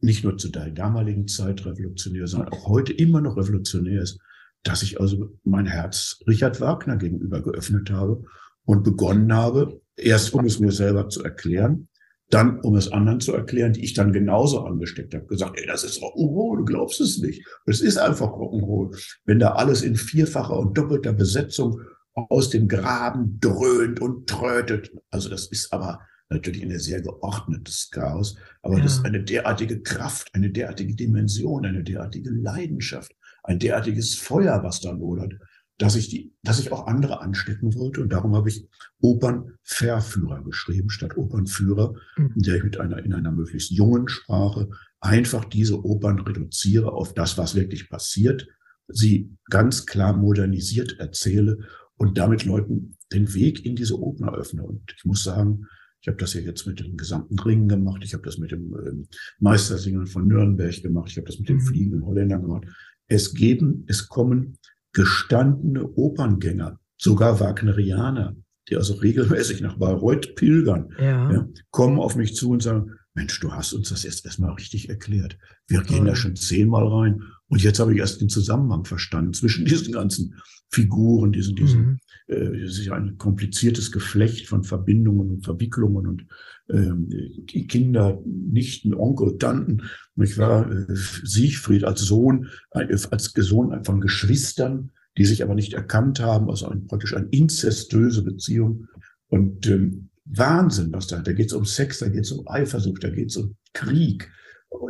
nicht nur zu der damaligen Zeit revolutionär, sondern auch heute immer noch revolutionär ist, dass ich also mein Herz Richard Wagner gegenüber geöffnet habe und begonnen habe, erst um es mir selber zu erklären, dann um es anderen zu erklären, die ich dann genauso angesteckt habe, gesagt, ey, das ist Rock'n'Roll, du glaubst es nicht. Es ist einfach Rock'n'Roll. Wenn da alles in vierfacher und doppelter Besetzung aus dem Graben dröhnt und trötet. Also das ist aber natürlich ein sehr geordnetes Chaos, aber ja. das ist eine derartige Kraft, eine derartige Dimension, eine derartige Leidenschaft, ein derartiges Feuer, was da lodert, dass ich die, dass ich auch andere anstecken wollte. Und darum habe ich Opernverführer geschrieben, statt Opernführer, mhm. in der ich mit einer, in einer möglichst jungen Sprache einfach diese Opern reduziere auf das, was wirklich passiert, sie ganz klar modernisiert erzähle und damit Leuten den Weg in diese Open eröffne. Und ich muss sagen, ich habe das ja jetzt mit dem gesamten Ring gemacht, ich habe das mit dem ähm, Meistersingen von Nürnberg gemacht, ich habe das mit den mhm. fliegenden Holländern gemacht. Es geben, es kommen gestandene Operngänger, sogar Wagnerianer, die also regelmäßig nach Bayreuth pilgern, ja. Ja, kommen auf mich zu und sagen, Mensch, du hast uns das jetzt erstmal richtig erklärt. Wir gehen da schon zehnmal rein und jetzt habe ich erst den Zusammenhang verstanden zwischen diesen ganzen Figuren, diesen, diesen, mhm. äh, es ist ja ein kompliziertes Geflecht von Verbindungen und Verwicklungen und ähm, Kinder, Nichten, Onkel, Tanten. Ich war äh, Siegfried als Sohn, äh, als Sohn von Geschwistern, die sich aber nicht erkannt haben, also ein, praktisch eine inzestöse Beziehung. Und ähm, Wahnsinn, was da, da geht es um Sex, da geht es um Eifersucht, da geht es um Krieg,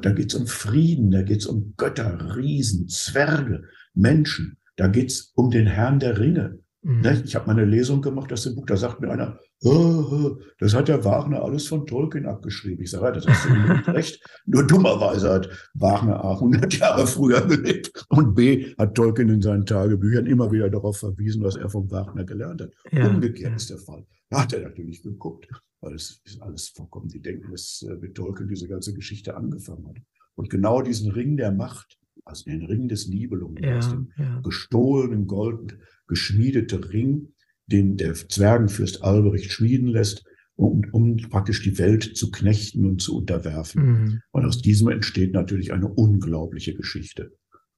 da geht es um Frieden, da geht es um Götter, Riesen, Zwerge, Menschen, da geht es um den Herrn der Ringe. Mhm. Ne, ich habe mal eine Lesung gemacht aus dem Buch, da sagt mir einer, das hat der Wagner alles von Tolkien abgeschrieben. Ich sage, ja, das hast du nicht recht. Nur dummerweise hat Wagner A 100 Jahre früher gelebt und B hat Tolkien in seinen Tagebüchern immer wieder darauf verwiesen, was er vom Wagner gelernt hat. Ja. Umgekehrt ist der Fall. Da hat er natürlich geguckt, weil es ist alles vollkommen, die denken, dass äh, mit Tolkien diese ganze Geschichte angefangen hat. Und genau diesen Ring der Macht, also den Ring des Nibelungen, ja, aus dem ja. gestohlenen Gold geschmiedete Ring, den der Zwergenfürst Albrecht schmieden lässt, um, um praktisch die Welt zu knechten und zu unterwerfen. Mhm. Und aus diesem entsteht natürlich eine unglaubliche Geschichte.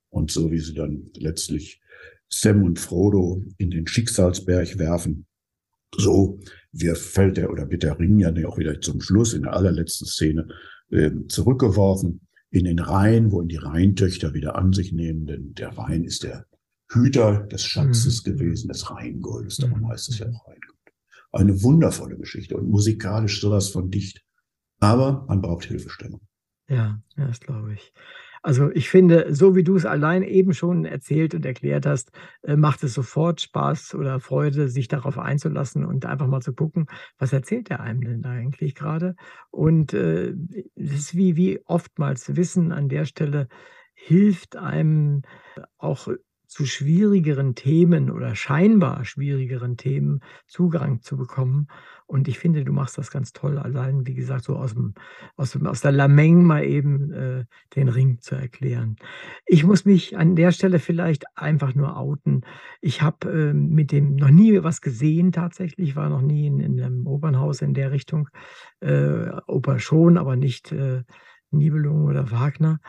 Und so wie sie dann letztlich Sam und Frodo in den Schicksalsberg werfen, so wir fällt er oder wird der Ring ja auch wieder zum Schluss in der allerletzten Szene äh, zurückgeworfen in den Rhein, wo ihn die Rheintöchter wieder an sich nehmen, denn der Rhein ist der Hüter des Schatzes mhm. gewesen, des Rheingoldes, darum mhm. heißt es ja auch Rheingold. Eine wundervolle Geschichte und musikalisch sowas von dicht. Aber man braucht Hilfestellung. Ja, das glaube ich. Also ich finde, so wie du es allein eben schon erzählt und erklärt hast, äh, macht es sofort Spaß oder Freude, sich darauf einzulassen und einfach mal zu gucken, was erzählt der einem denn eigentlich gerade? Und äh, es ist wie, wie oftmals Wissen an der Stelle hilft einem auch zu schwierigeren Themen oder scheinbar schwierigeren Themen Zugang zu bekommen. Und ich finde, du machst das ganz toll, allein, wie gesagt, so aus, dem, aus, dem, aus der Lameng mal eben äh, den Ring zu erklären. Ich muss mich an der Stelle vielleicht einfach nur outen. Ich habe äh, mit dem noch nie was gesehen tatsächlich, war noch nie in, in einem Opernhaus in der Richtung. Äh, Oper schon, aber nicht äh, Nibelungen oder Wagner.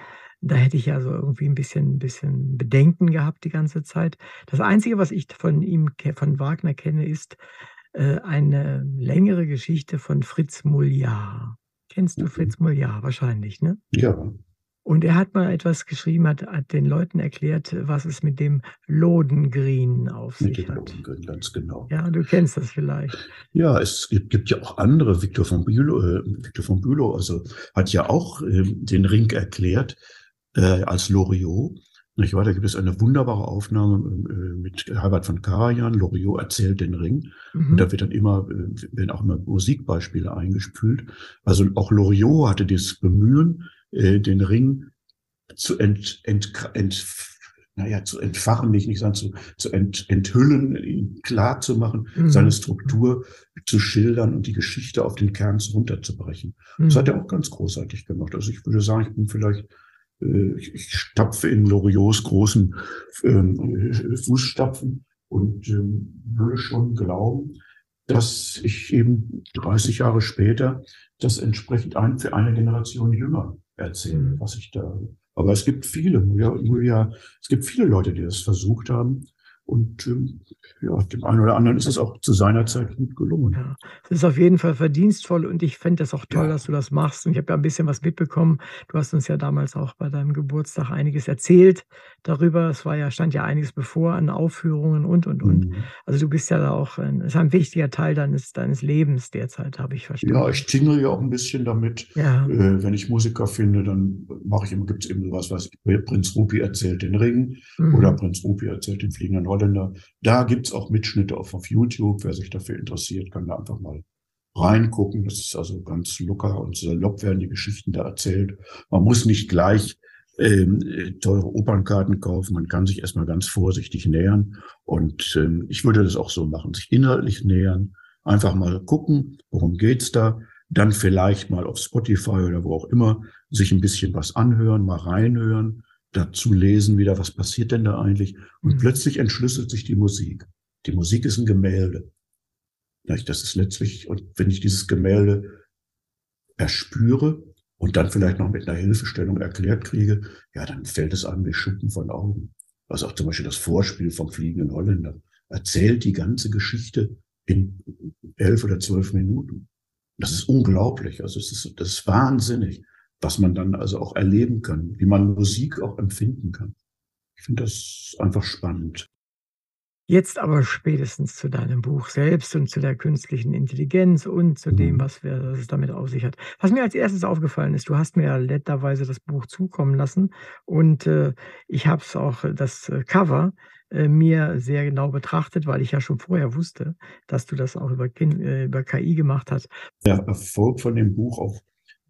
Da hätte ich also irgendwie ein bisschen 'n bisschen Bedenken gehabt die ganze Zeit. Das Einzige, was ich von ihm von Wagner kenne, ist, eine längere Geschichte von Fritz Mouliar. Kennst du Mhm. Fritz Mouliar? Wahrscheinlich, ne? Ja. Und er hat mal etwas geschrieben, hat hat den Leuten erklärt, was es mit dem Lohengrin auf Mit sich dem hat. Lohengrin, ganz genau. Ja, du kennst das vielleicht. Ja, es gibt, gibt ja auch andere. Victor von Bülow, äh, Victor von Bülow, also hat ja auch ähm, den Ring erklärt äh, als Loriot. Nicht wahr? Da gibt es eine wunderbare Aufnahme äh, mit Herbert von Karajan. Loriot erzählt den Ring. Mhm. Und da wird dann immer, äh, werden auch immer Musikbeispiele eingespült. Also auch Loriot hatte das Bemühen, äh, den Ring zu ent, ent, ent, naja, zu entfachen, nicht, nicht sagen, zu, zu ent, enthüllen, ihn klar zu machen, Mhm. seine Struktur zu schildern und die Geschichte auf den Kern runterzubrechen. Das hat Mhm. er auch ganz großartig gemacht. Also ich würde sagen, ich bin vielleicht, ich, ich stapfe in Loriots großen ähm, äh, Fußstapfen und ähm, würde schon glauben, dass ich eben 30 Jahre später das entsprechend ein, für eine Generation jünger erzähle, Mhm. was ich da. Aber es gibt viele, Julia, Julia, es gibt viele Leute, die das versucht haben. Und ähm, ja, dem einen oder anderen ist es auch zu seiner Zeit gut gelungen. Ja, es ist auf jeden Fall verdienstvoll und ich fände das auch toll, Ja. dass du das machst. Und ich habe ja ein bisschen was mitbekommen. Du hast uns ja damals auch bei deinem Geburtstag einiges erzählt darüber. Es war ja stand ja einiges bevor an Aufführungen und, und, und. Mhm. Also, du bist ja da auch ein ist ein wichtiger Teil deines deines Lebens derzeit, habe ich Ja, verstanden. ich tingle ja auch ein bisschen damit. Ja. Äh, wenn ich Musiker finde, dann mache ich immer, gibt es eben sowas, was Prinz Rupi erzählt den Ring oder Mhm. Prinz Rupi erzählt den fliegenden Holländer. Da gibt's auch Mitschnitte auf, auf YouTube. Wer sich dafür interessiert, kann da einfach mal reingucken. Das ist also ganz locker und salopp werden die Geschichten da erzählt. Man muss nicht gleich ähm, äh, teure Opernkarten kaufen. Man kann sich erstmal ganz vorsichtig nähern. Und ähm, ich würde das auch so machen, sich inhaltlich nähern, einfach mal gucken, worum geht's da, dann vielleicht mal auf Spotify oder wo auch immer sich ein bisschen was anhören, mal reinhören, dazu lesen wieder, was passiert denn da eigentlich? Und Mhm. plötzlich entschlüsselt sich die Musik. Die Musik ist ein Gemälde. Das ist letztlich, und wenn ich dieses Gemälde erspüre und dann vielleicht noch mit einer Hilfestellung erklärt kriege, ja, dann fällt es an wie Schuppen von Augen. Was auch zum Beispiel das Vorspiel vom fliegenden Holländer erzählt die ganze Geschichte in elf oder zwölf Minuten. Das ist unglaublich. Also es ist, das ist wahnsinnig, was man dann also auch erleben kann, wie man Musik auch empfinden kann. Ich finde das einfach spannend. Jetzt aber spätestens zu deinem Buch selbst und zu der künstlichen Intelligenz und zu dem, Mhm. was wir was es damit auf sich hat. Was mir als Erstes aufgefallen ist, du hast mir ja netterweise das Buch zukommen lassen und, äh, ich habe es auch äh, das, äh, Cover, äh, mir sehr genau betrachtet, weil ich ja schon vorher wusste, dass du das auch über äh, über KI gemacht hast. Der Erfolg von dem Buch auch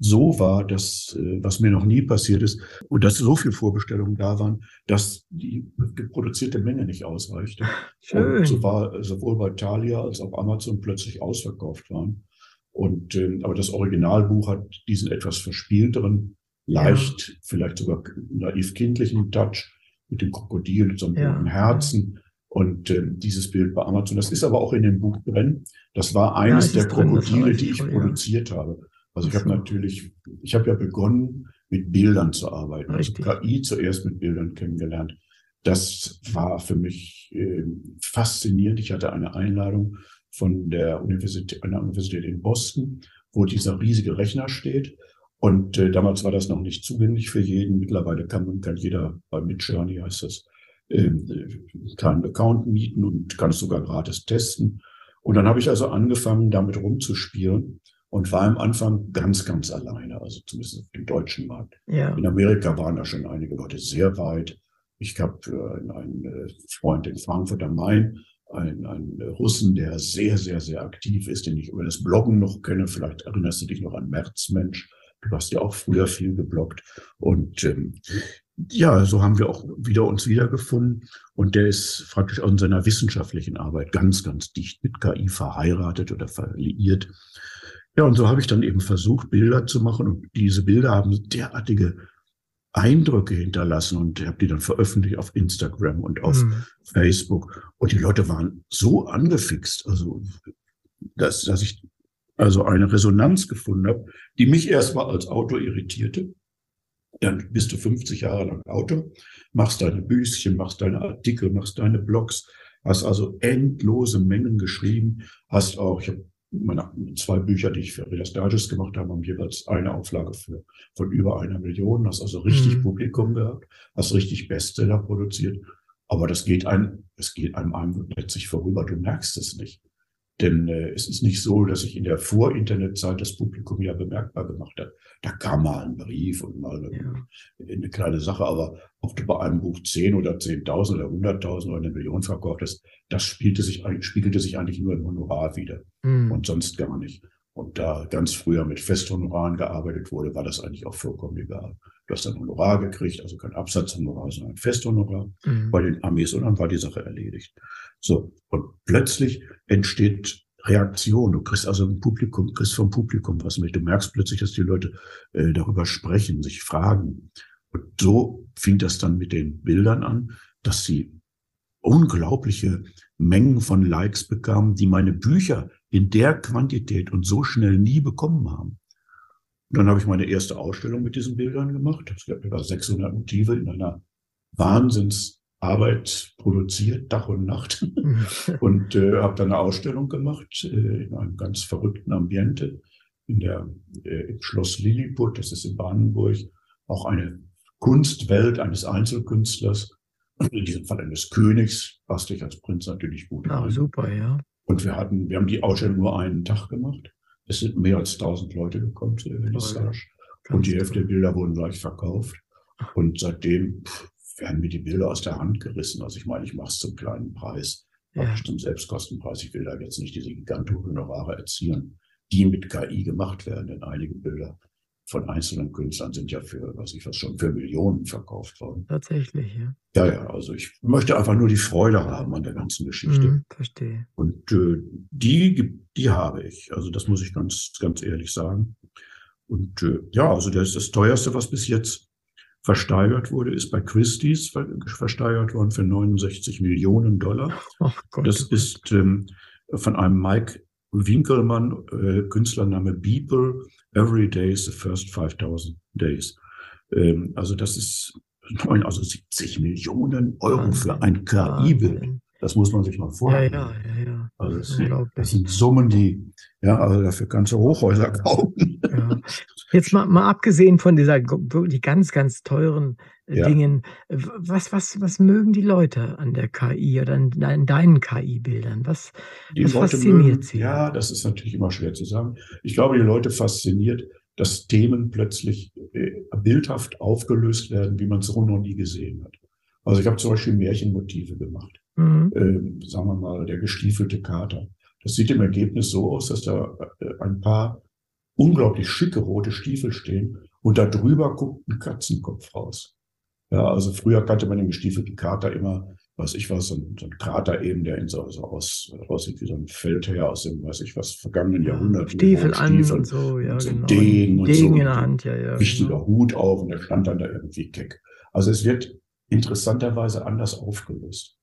so war, dass, äh, was mir noch nie passiert ist, und dass so viele Vorbestellungen da waren, dass die produzierte Menge nicht ausreichte. Schön. Und so war sowohl bei Thalia als auch Amazon plötzlich ausverkauft waren. Und, ähm, aber das Originalbuch hat diesen etwas verspielteren, Ja. leicht, vielleicht sogar naiv kindlichen Touch mit dem Krokodil, mit so einem Ja, roten ja. Herzen. Und ähm, dieses Bild bei Amazon, das ist aber auch in dem Buch drin. Das war Ja, eines es der Krokodile, die ich ja. produziert habe. Also ich habe so. natürlich, ich habe ja begonnen, mit Bildern zu arbeiten. Richtig. Also KI zuerst mit Bildern kennengelernt. Das war für mich äh, faszinierend. Ich hatte eine Einladung von der Universität, einer Universität in Boston, wo dieser riesige Rechner steht. Und äh, damals war das noch nicht zugänglich für jeden. Mittlerweile kann man kann jeder bei Midjourney heißt das ähm, äh, kleinen Account mieten und kann es sogar gratis testen. Und dann habe ich also angefangen, damit rumzuspielen und war am Anfang ganz, ganz alleine, also zumindest auf dem deutschen Markt. Ja. In Amerika waren da schon einige Leute sehr weit. Ich habe äh, einen äh, Freund in Frankfurt am Main, einen, einen Russen, der sehr, sehr, sehr aktiv ist, den ich über das Bloggen noch kenne. Vielleicht erinnerst du dich noch an Merzmensch. Du hast ja auch früher viel gebloggt. Und ähm, ja, so haben wir auch wieder uns wiedergefunden. Und der ist praktisch in seiner wissenschaftlichen Arbeit ganz, ganz dicht mit KI verheiratet oder verliiert. Ja, und so habe ich dann eben versucht, Bilder zu machen. Und diese Bilder haben derartige Eindrücke hinterlassen und habe die dann veröffentlicht auf Instagram und auf mhm. Facebook. Und die Leute waren so angefixt, also dass, dass ich also eine Resonanz gefunden habe, die mich erstmal als Autor irritierte. Dann bist du 50 Jahre lang Autor, machst deine Büchchen, machst deine Artikel, machst deine Blogs, hast also endlose Mengen geschrieben, hast auch, ich habe meine zwei Bücher, die ich für Reader's Digest gemacht habe, haben jeweils eine Auflage für, von über einer Million, hast also richtig mhm. Publikum gehabt, hast richtig Bestseller produziert. Aber das geht einem, es geht einem, einem letztlich vorüber, du merkst es nicht. Denn äh, es ist nicht so, dass sich in der Vor-Internet-Zeit das Publikum ja bemerkbar gemacht hat. Da kam mal ein Brief und mal eine, ja. eine kleine Sache, aber ob du bei einem Buch 10 oder 10.000 oder 100.000 oder eine Million verkauft hast, das spielte sich, spiegelte sich eigentlich nur im Honorar wieder mhm. und sonst gar nicht. Und da ganz früher mit Festhonoraren gearbeitet wurde, war das eigentlich auch vollkommen egal. Du hast ein Honorar gekriegt, also kein Absatzhonorar, sondern ein Festhonorar mhm. bei den Amis und dann war die Sache erledigt. So. Und plötzlich entsteht Reaktion. Du kriegst also ein Publikum, kriegst vom Publikum was mit. Du merkst plötzlich, dass die Leute äh, darüber sprechen, sich fragen. Und so fing das dann mit den Bildern an, dass sie unglaubliche Mengen von Likes bekamen, die meine Bücher in der Quantität und so schnell nie bekommen haben. Und dann habe ich meine erste Ausstellung mit diesen Bildern gemacht. Es gab über 600 Motive in einer Wahnsinnsarbeit produziert, Tag und Nacht. und äh, habe dann eine Ausstellung gemacht äh, in einem ganz verrückten Ambiente in der, äh, im Schloss Lilliput, das ist in Brandenburg, auch eine Kunstwelt eines Einzelkünstlers, in diesem Fall eines Königs, passte ich als Prinz natürlich gut. Ah, rein. super, ja. Und wir hatten, wir haben die Ausstellung nur einen Tag gemacht. Es sind mehr als 1000 Leute gekommen zu der Vernissage. Und die Hälfte der Bilder wurden gleich verkauft. Und seitdem werden mir die Bilder aus der Hand gerissen. Also ich meine, ich mache es zum kleinen Preis, ja. zum Selbstkostenpreis. Ich will da jetzt nicht diese gigantischen Honorare erzielen, die mit KI gemacht werden. Denn einige Bilder von einzelnen Künstlern sind ja für, was ich was schon, für Millionen verkauft worden. Tatsächlich, ja. Ja, ja, also ich möchte einfach nur die Freude haben an der ganzen Geschichte. Mhm, verstehe. Und äh, die, die habe ich. Also das muss ich ganz, ganz ehrlich sagen. Und äh, ja, also das, das teuerste, was bis jetzt versteigert wurde, ist bei Christie's versteigert worden für 69 Millionen Dollar. Oh Gott, das ist ähm, von einem Mike Winkelmann, äh, Künstlername Beeple, Every Day is the First 5000 Days. Ähm, also das ist also 70 Millionen Euro für ein KI-Bild. Das muss man sich mal vorstellen. Ja, ja, ja, ja. Also das, das, sind Summen, die, ja, also dafür ganze Hochhäuser kaufen. Jetzt mal, mal abgesehen von dieser die ganz, ganz teuren ja. Dingen, was, was, was mögen die Leute an der KI oder an, an deinen KI-Bildern? Was, was fasziniert mögen, sie? Ja, das ist natürlich immer schwer zu sagen. Ich glaube, die Leute fasziniert, dass Themen plötzlich äh, bildhaft aufgelöst werden, wie man es so noch nie gesehen hat. Also ich habe zum Beispiel Märchenmotive gemacht. Mhm. Ähm, sagen wir mal, der gestiefelte Kater. Das sieht im Ergebnis so aus, dass da äh, ein paar unglaublich schicke rote Stiefel stehen und da drüber guckt ein Katzenkopf raus. Ja, also früher kannte man den gestiefelten Kater immer, weiß ich was, so ein, so ein Krater eben, der in so, so aus, aussieht wie so ein Feldherr aus dem, weiß ich was, vergangenen Jahrhundert. Stiefel an Stiefel und so, ja, und so genau. Degen und Degen so. in der Hand, ja, ja. Wichtiger genau. Hut auf und der stand dann da irgendwie keck. Also es wird interessanterweise anders aufgelöst.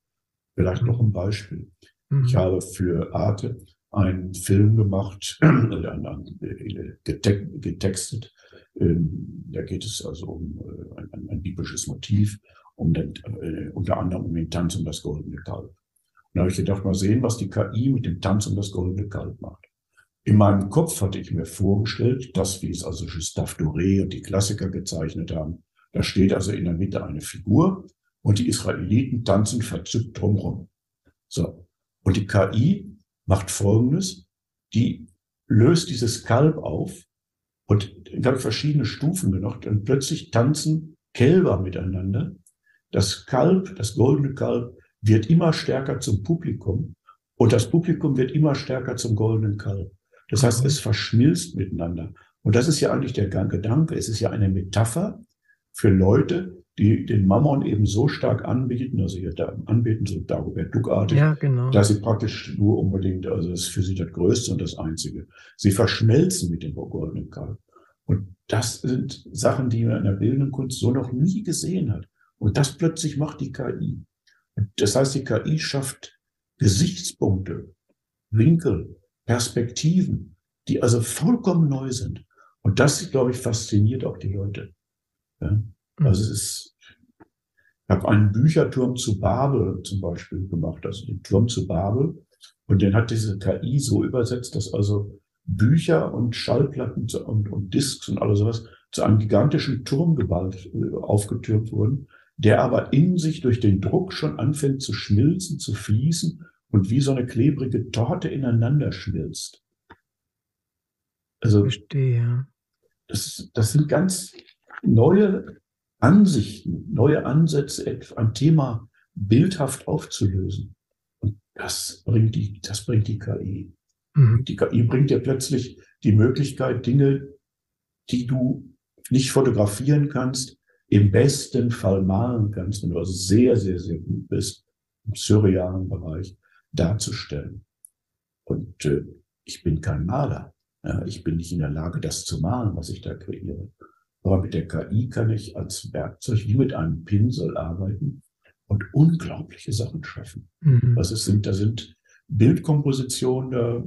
Vielleicht noch ein Beispiel. Mhm. Ich habe für Arte einen Film gemacht, äh, getextet. Ähm, da geht es also um äh, ein, ein biblisches Motiv, um den, äh, unter anderem um den Tanz um das goldene Kalb. Und da habe ich gedacht, mal sehen, was die KI mit dem Tanz um das goldene Kalb macht. In meinem Kopf hatte ich mir vorgestellt, das, wie es also Gustave Doré und die Klassiker gezeichnet haben, da steht also in der Mitte eine Figur und die Israeliten tanzen verzückt drumherum. So. Und die KI macht Folgendes. Die löst dieses Kalb auf und ganz verschiedene Stufen gemacht und plötzlich tanzen Kälber miteinander. Das Kalb, das goldene Kalb, wird immer stärker zum Publikum und das Publikum wird immer stärker zum goldenen Kalb. Das heißt, es verschmilzt miteinander. Und das ist ja eigentlich der Gedanke. Es ist ja eine Metapher für Leute, die den Mammon eben so stark anbieten, also hier da anbeten, so Dagobert Duckartig, ja, genau. dass sie praktisch nur unbedingt, also das ist für sie das Größte und das Einzige. Sie verschmelzen mit dem goldenen Kalb. Und das sind Sachen, die man in der bildenden Kunst so noch nie gesehen hat. Und das plötzlich macht die KI. Das heißt, die KI schafft Gesichtspunkte, Winkel, Perspektiven, die also vollkommen neu sind. Und das, glaube ich, fasziniert auch die Leute. Ja? Mhm. Also es ist, ich habe einen Bücherturm zu Babel zum Beispiel gemacht, also den Turm zu Babel. Und den hat diese KI so übersetzt, dass also Bücher und Schallplatten und, und Disks und alles sowas zu einem gigantischen Turm geballt, äh, aufgetürmt wurden, der aber in sich durch den Druck schon anfängt zu schmilzen, zu fließen und wie so eine klebrige Torte ineinander schmilzt. Also, Verstehe. Das, das sind ganz neue Ansichten, neue Ansätze, ein Thema bildhaft aufzulösen. Und das bringt die, das bringt die KI. Mhm. Die KI bringt dir plötzlich die Möglichkeit, Dinge, die du nicht fotografieren kannst, im besten Fall malen kannst, wenn du also sehr, sehr, sehr gut bist, im surrealen Bereich darzustellen. Und äh, ich bin kein Maler. Ja, ich bin nicht in der Lage, das zu malen, was ich da kreiere. Aber mit der KI kann ich als Werkzeug wie mit einem Pinsel arbeiten und unglaubliche Sachen schaffen. Mhm. Was es sind, da sind Bildkompositionen, da,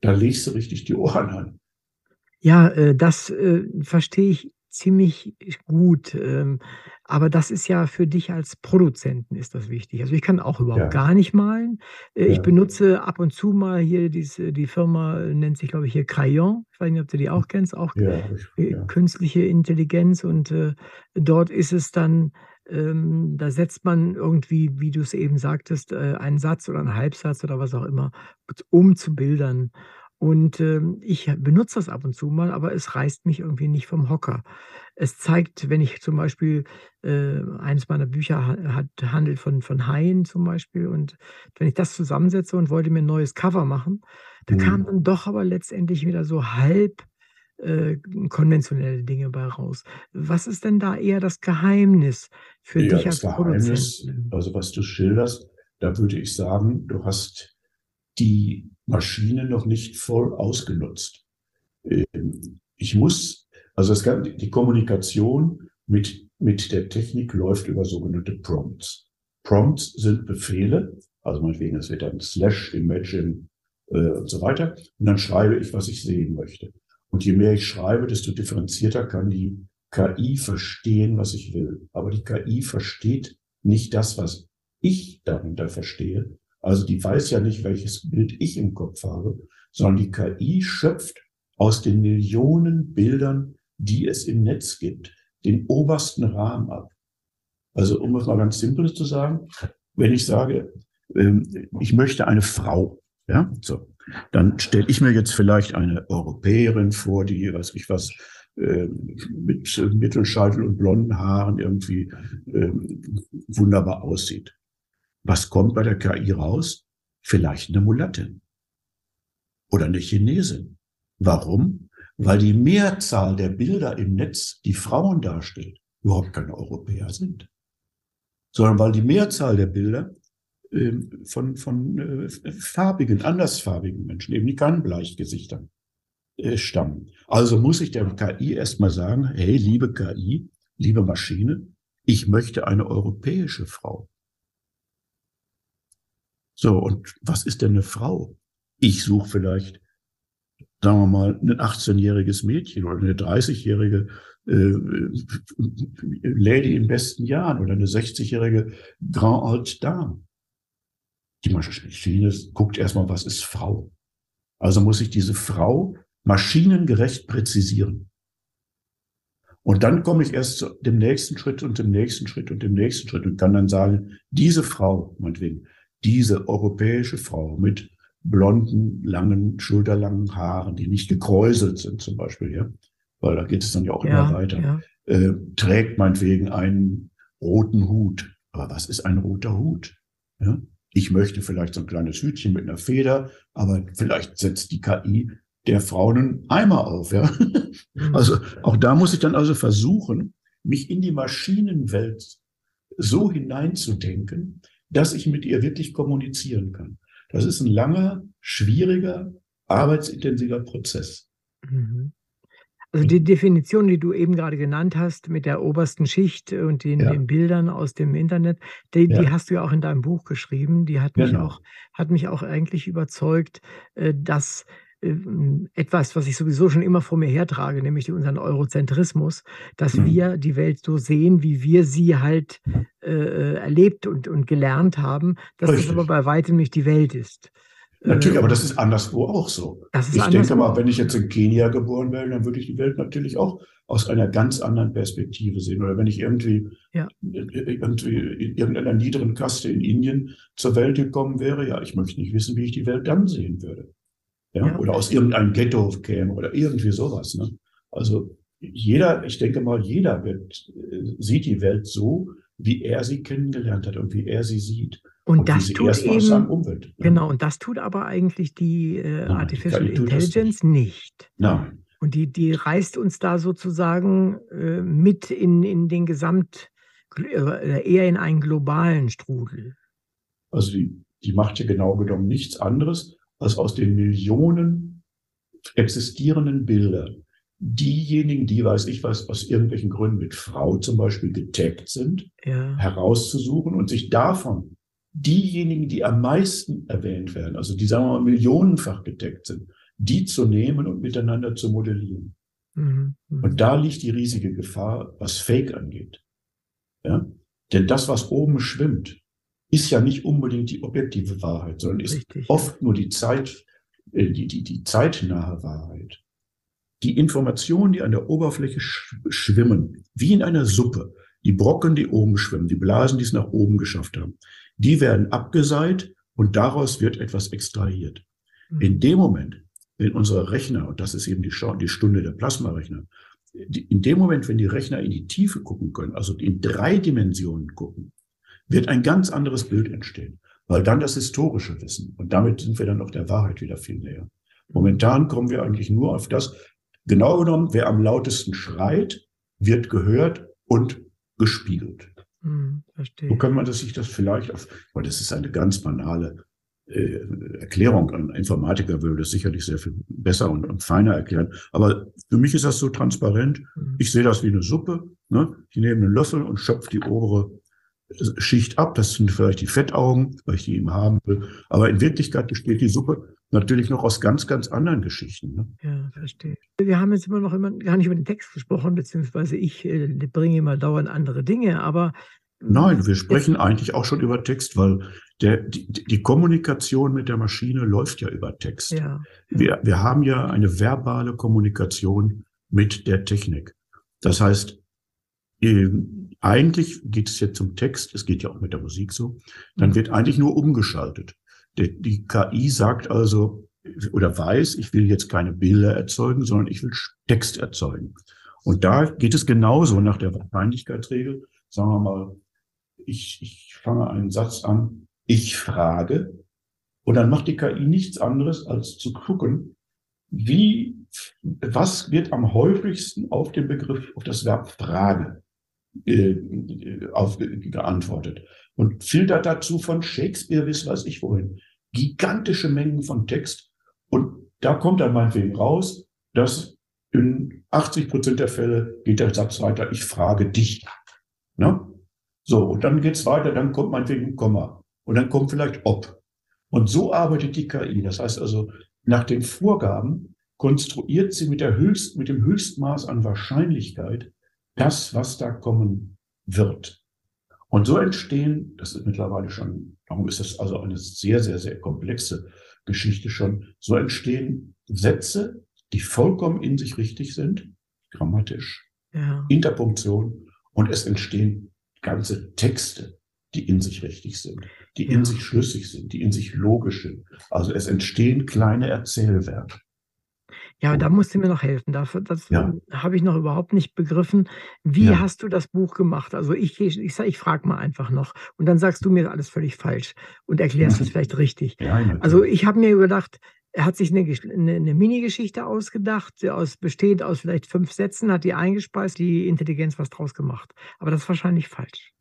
da legst du richtig die Ohren an. Ja, äh, das äh, verstehe ich ziemlich gut. Ähm, aber das ist ja für dich als Produzenten ist das wichtig. Also ich kann auch überhaupt Ja. gar nicht malen. Äh, ich Ja. benutze ab und zu mal hier diese die Firma nennt sich, glaube ich, hier Crayon. Ich weiß nicht, ob du die auch kennst, auch Ja, ich äh, künstliche Intelligenz und, äh, dort ist es dann ähm, da setzt man irgendwie, wie du es eben sagtest, äh, einen Satz oder einen Halbsatz oder was auch immer um zu Bildern. Und, ähm, ich benutze das ab und zu mal, aber es reißt mich irgendwie nicht vom Hocker. Es zeigt, wenn ich zum Beispiel äh, eines meiner Bücher hat handelt von von Haien zum Beispiel und wenn ich das zusammensetze und wollte mir ein neues Cover machen, da kamen mhm. dann doch aber letztendlich wieder so halb, äh, konventionelle Dinge bei raus. Was ist denn da eher das Geheimnis für Ja, dich das als Geheimnis, Produzenten? also was du schilderst, da würde ich sagen, du hast die Maschine noch nicht voll ausgenutzt. Ähm, ich muss, also es kann, die Kommunikation mit, mit der Technik läuft über sogenannte Prompts. Prompts sind Befehle, also meinetwegen, es wird dann Slash, Imagine äh, und so weiter. Und dann schreibe ich, was ich sehen möchte. Und je mehr ich schreibe, desto differenzierter kann die KI verstehen, was ich will. Aber die KI versteht nicht das, was ich darunter verstehe, also die weiß ja nicht, welches Bild ich im Kopf habe, sondern die KI schöpft aus den Millionen Bildern, die es im Netz gibt, den obersten Rahmen ab. Also um es mal ganz simpel zu sagen, wenn ich sage, ähm, ich möchte eine Frau, ja, so, dann stelle ich mir jetzt vielleicht eine Europäerin vor, die, weiß ich was, ähm, mit Mittelscheitel und blonden Haaren irgendwie ähm, wunderbar aussieht. Was kommt bei der KI raus? Vielleicht eine Mulatte oder eine Chinesin. Warum? Weil die Mehrzahl der Bilder im Netz, die Frauen darstellt, überhaupt keine Europäer sind, sondern weil die Mehrzahl der Bilder äh, von, von äh, farbigen, andersfarbigen Menschen, eben die keinen Bleichgesichtern, äh, stammen. Also muss ich der KI erstmal sagen, hey, liebe KI, liebe Maschine, ich möchte eine europäische Frau. So, und was ist denn eine Frau? Ich suche vielleicht, sagen wir mal, ein 18-jähriges Mädchen oder eine 30-jährige äh, Lady in besten Jahren oder eine 60-jährige Grand Old Dame. Die Maschine guckt erstmal, was ist Frau? Also muss ich diese Frau maschinengerecht präzisieren. Und dann komme ich erst zu dem nächsten Schritt und dem nächsten Schritt und dem nächsten Schritt und kann dann sagen, diese Frau, meinetwegen, diese europäische Frau mit blonden, langen, schulterlangen Haaren, die nicht gekräuselt sind zum Beispiel, ja, weil da geht es dann ja auch Ja, immer weiter, ja. äh, trägt meinetwegen einen roten Hut. Aber was ist ein roter Hut? Ja? Ich möchte vielleicht so ein kleines Hütchen mit einer Feder, aber vielleicht setzt die KI der Frau einen Eimer auf, ja. Mhm. Also auch da muss ich dann also versuchen, mich in die Maschinenwelt so hineinzudenken, dass ich mit ihr wirklich kommunizieren kann. Das ist ein langer, schwieriger, arbeitsintensiver Prozess. Mhm. Also die Definition, die du eben gerade genannt hast mit der obersten Schicht und den, Ja. den Bildern aus dem Internet, die, die Ja. hast du ja auch in deinem Buch geschrieben. Die hat mich Genau. auch, hat mich auch eigentlich überzeugt, äh, dass etwas, was ich sowieso schon immer vor mir hertrage, nämlich unseren Eurozentrismus, dass Mhm. wir die Welt so sehen, wie wir sie halt äh, äh, erlebt und, und gelernt haben, dass das Richtig. aber bei weitem nicht die Welt ist. Natürlich, Äh, aber das ist anderswo auch so. das Ich denke mal, wenn ich jetzt in Kenia geboren wäre, dann würde ich die Welt natürlich auch aus einer ganz anderen Perspektive sehen. Oder wenn ich irgendwie, Ja. irgendwie in irgendeiner niederen Kaste in Indien zur Welt gekommen wäre, ja, ich möchte nicht wissen, wie ich die Welt dann sehen würde. Ja? Ja. Oder aus irgendeinem Ghetto käme oder irgendwie sowas. Ne? Also jeder, ich denke mal, jeder wird, äh, sieht die Welt so, wie er sie kennengelernt hat und wie er sie sieht. Und wie das tut eben, Umwelt. ne? genau, und das tut aber eigentlich die äh, Nein, Artificial die Intelligence nicht. Nein. Und die, die reißt uns da sozusagen äh, mit in, in den Gesamt, äh, eher in einen globalen Strudel. Also die, die macht ja genau genommen nichts anderes, als aus den Millionen existierenden Bildern diejenigen, die, weiß ich was, aus irgendwelchen Gründen mit Frau zum Beispiel getaggt sind, Ja, herauszusuchen und sich davon diejenigen, die am meisten erwähnt werden, also die, sagen wir mal, millionenfach getaggt sind, die zu nehmen und miteinander zu modellieren. mhm, mhm. Und da liegt die riesige Gefahr, was Fake angeht. Ja? Denn das, was oben schwimmt, ist ja nicht unbedingt die objektive Wahrheit, sondern ist Richtig. oft nur die Zeit, äh, die, die, die zeitnahe Wahrheit. Die Informationen, die an der Oberfläche sch schwimmen, wie in einer Suppe, die Brocken, die oben schwimmen, die Blasen, die es nach oben geschafft haben, die werden abgeseit und daraus wird etwas extrahiert. Mhm. In dem Moment, wenn unsere Rechner, und das ist eben die, die Stunde der Plasmarechner, in dem Moment, wenn die Rechner in die Tiefe gucken können, also in drei Dimensionen gucken, wird ein ganz anderes Bild entstehen, weil dann das historische Wissen und damit sind wir dann auch der Wahrheit wieder viel näher. Momentan kommen wir eigentlich nur auf das, genau genommen, wer am lautesten schreit, wird gehört und gespiegelt. So verstehe. kann man das sich das vielleicht auf, weil das ist eine ganz banale äh, Erklärung. Ein Informatiker würde das sicherlich sehr viel besser und, und feiner erklären. Aber für mich ist das so transparent. Mhm. Ich sehe das wie eine Suppe. Ne? Ich nehme einen Löffel und schöpfe die obere Schicht ab. Das sind vielleicht die Fettaugen, weil ich die eben haben will. Aber in Wirklichkeit besteht die Suppe natürlich noch aus ganz, ganz anderen Geschichten. Ne? Ja, verstehe. Wir haben jetzt immer noch immer gar nicht über den Text gesprochen, beziehungsweise ich äh, bringe immer dauernd andere Dinge, aber Nein, wir sprechen eigentlich auch schon über Text, weil der, die, die Kommunikation mit der Maschine läuft ja über Text. Ja, ja. Wir, wir haben ja eine verbale Kommunikation mit der Technik. Das heißt, ähm, eigentlich geht es jetzt zum Text, es geht ja auch mit der Musik so, dann Mhm. wird eigentlich nur umgeschaltet. Die, die KI sagt also oder weiß, ich will jetzt keine Bilder erzeugen, sondern ich will Text erzeugen. Und da geht es genauso nach der Wahrscheinlichkeitsregel. Sagen wir mal, ich, ich fange einen Satz an, ich frage, und dann macht die KI nichts anderes, als zu gucken, wie, was wird am häufigsten auf den Begriff, auf das Verb Frage äh, auf, geantwortet. Und filtert dazu von Shakespeare bis weiß ich wohin. Gigantische Mengen von Text. Und da kommt dann meinetwegen raus, dass in 80 Prozent der Fälle geht der Satz weiter, ich frage dich. Ne? So, und dann geht's weiter, dann kommt meinetwegen ein Komma. Und dann kommt vielleicht ob. Und so arbeitet die KI. Das heißt also, nach den Vorgaben konstruiert sie mit, der höchst, mit dem Höchstmaß an Wahrscheinlichkeit das, was da kommen wird. Und so entstehen, das ist mittlerweile schon, darum ist das also eine sehr, sehr, sehr komplexe Geschichte schon, so entstehen Sätze, die vollkommen in sich richtig sind, grammatisch, ja. Interpunktion, und es entstehen ganze Texte, die in sich richtig sind. die in sich schlüssig sind, die in sich logisch sind. Also es entstehen kleine Erzählwerke. Ja, da musst du mir noch helfen. Das, das Ja. habe ich noch überhaupt nicht begriffen. Wie Ja. hast du das Buch gemacht? Also ich, ich, ich, ich frage mal einfach noch und dann sagst du mir alles völlig falsch und erklärst es vielleicht richtig. Also ich habe mir gedacht, er hat sich eine, eine, eine Mini-Geschichte ausgedacht, aus, bestehend aus vielleicht fünf Sätzen, hat die eingespeist, die Intelligenz was draus gemacht. Aber das ist wahrscheinlich falsch.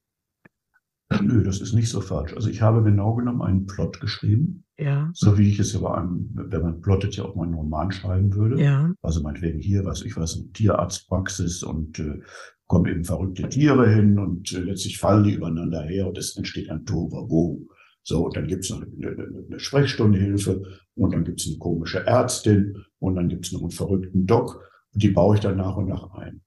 Nö, das ist nicht so falsch. Also ich habe genau genommen einen Plot geschrieben, Ja, so wie ich es ja bei einem, wenn man plottet, ja auch mal einen Roman schreiben würde. ja, Also meinetwegen hier, was ich weiß, eine Tierarztpraxis und äh, kommen eben verrückte Tiere hin und äh, letztlich fallen die übereinander her und es entsteht ein Tohuwabohu. So, und dann gibt's noch eine, eine, eine Sprechstundenhilfe und dann gibt's eine komische Ärztin und dann gibt's noch einen verrückten Doc und die baue ich dann nach und nach ein.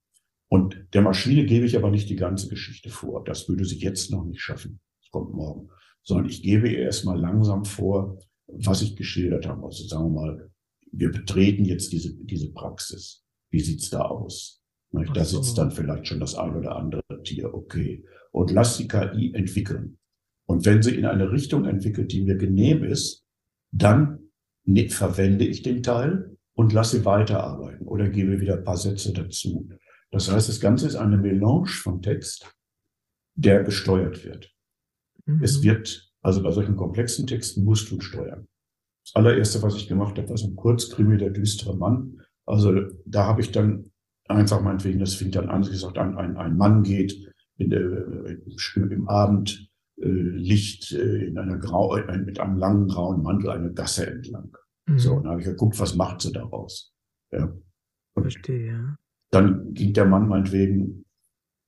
Und der Maschine gebe ich aber nicht die ganze Geschichte vor. Das würde sie jetzt noch nicht schaffen. Das kommt morgen. Sondern ich gebe ihr erstmal langsam vor, was ich geschildert habe. Also sagen wir mal, wir betreten jetzt diese, diese Praxis. Wie sieht's da aus? Ach Da so. sitzt dann vielleicht schon das ein oder andere Tier. Okay. Und lass die KI entwickeln. Und wenn sie in eine Richtung entwickelt, die mir genehm ist, dann ne, verwende ich den Teil und lasse sie weiterarbeiten oder gebe wieder ein paar Sätze dazu. Das heißt, das Ganze ist eine Melange von Text, der gesteuert wird. Es mhm. wird, also bei solchen komplexen Texten musst du steuern. Das allererste, was ich gemacht habe, war so ein Kurzkrimi, der düstere Mann. Also da habe ich dann einfach meinetwegen, das fing dann an, wie gesagt, ein, ein, ein Mann geht in der, im, im Abend äh, Licht äh, in einer grau, äh, mit einem langen grauen Mantel eine Gasse entlang. Mhm. So, und dann habe ich geguckt, was macht sie daraus? Ja. Und Verstehe, ja. Dann ging der Mann meinetwegen,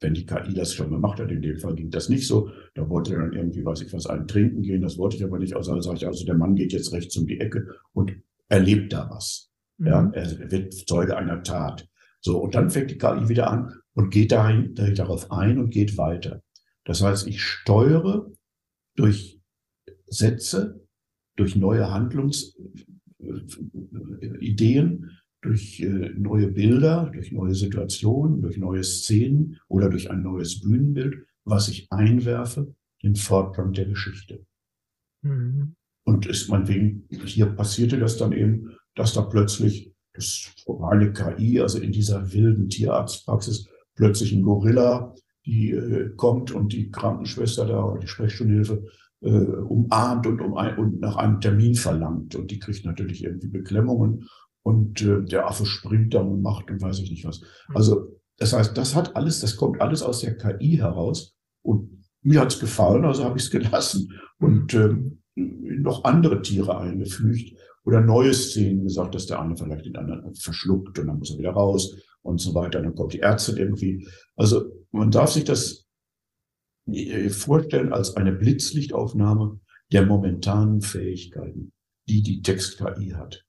wenn die KI das schon gemacht hat, in dem Fall ging das nicht so, da wollte er dann irgendwie, weiß ich was, einen trinken gehen, das wollte ich aber nicht, also sage ich, also der Mann geht jetzt rechts um die Ecke und erlebt da was. Ja, Mhm. er wird Zeuge einer Tat. So, und dann fängt die KI wieder an und geht dahin, darauf ein und geht weiter. Das heißt, ich steuere durch Sätze, durch neue Handlungsideen, durch äh, neue Bilder, durch neue Situationen, durch neue Szenen oder durch ein neues Bühnenbild, was ich einwerfe, den Fortgang der Geschichte. Mhm. Und ist meinetwegen, hier passierte das dann eben, dass da plötzlich das eine KI, also in dieser wilden Tierarztpraxis, plötzlich ein Gorilla, die äh, kommt und die Krankenschwester da oder die Sprechstundenhilfe äh, umarmt und, um ein, und nach einem Termin verlangt. Und die kriegt natürlich irgendwie Beklemmungen und äh, der Affe springt dann und macht und weiß ich nicht was. Also das heißt, das hat alles, das kommt alles aus der KI heraus und mir hat's gefallen, also habe ich es gelassen und ähm, noch andere Tiere eingefügt oder neue Szenen gesagt, dass der eine vielleicht den anderen verschluckt und dann muss er wieder raus und so weiter. Dann kommt die Ärztin irgendwie. Also man darf sich das äh, vorstellen als eine Blitzlichtaufnahme der momentanen Fähigkeiten, die die Text-KI hat.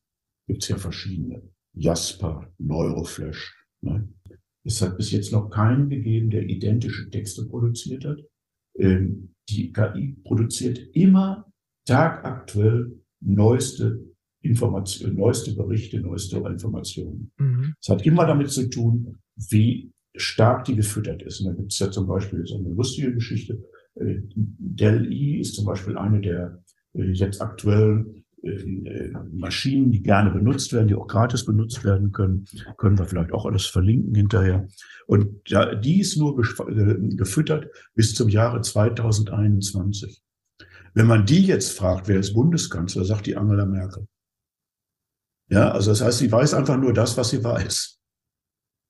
Gibt's ja verschiedene. Jasper, Neuroflash. Ne? Es hat bis jetzt noch keinen gegeben, der identische Texte produziert hat. Ähm, die KI produziert immer tagaktuell neueste Informationen, neueste Berichte, neueste Informationen. Mhm. Es hat immer damit zu tun, wie stark die gefüttert ist. Und da gibt es ja zum Beispiel so eine lustige Geschichte. Äh, Dell-E ist zum Beispiel eine der äh, jetzt aktuellen Maschinen, die gerne benutzt werden, die auch gratis benutzt werden können. Können wir vielleicht auch alles verlinken hinterher. Und ja, die ist nur äh, gefüttert bis zum Jahre 2021. Wenn man die jetzt fragt, wer ist Bundeskanzler, sagt die Angela Merkel. Ja, also das heißt, sie weiß einfach nur das, was sie weiß.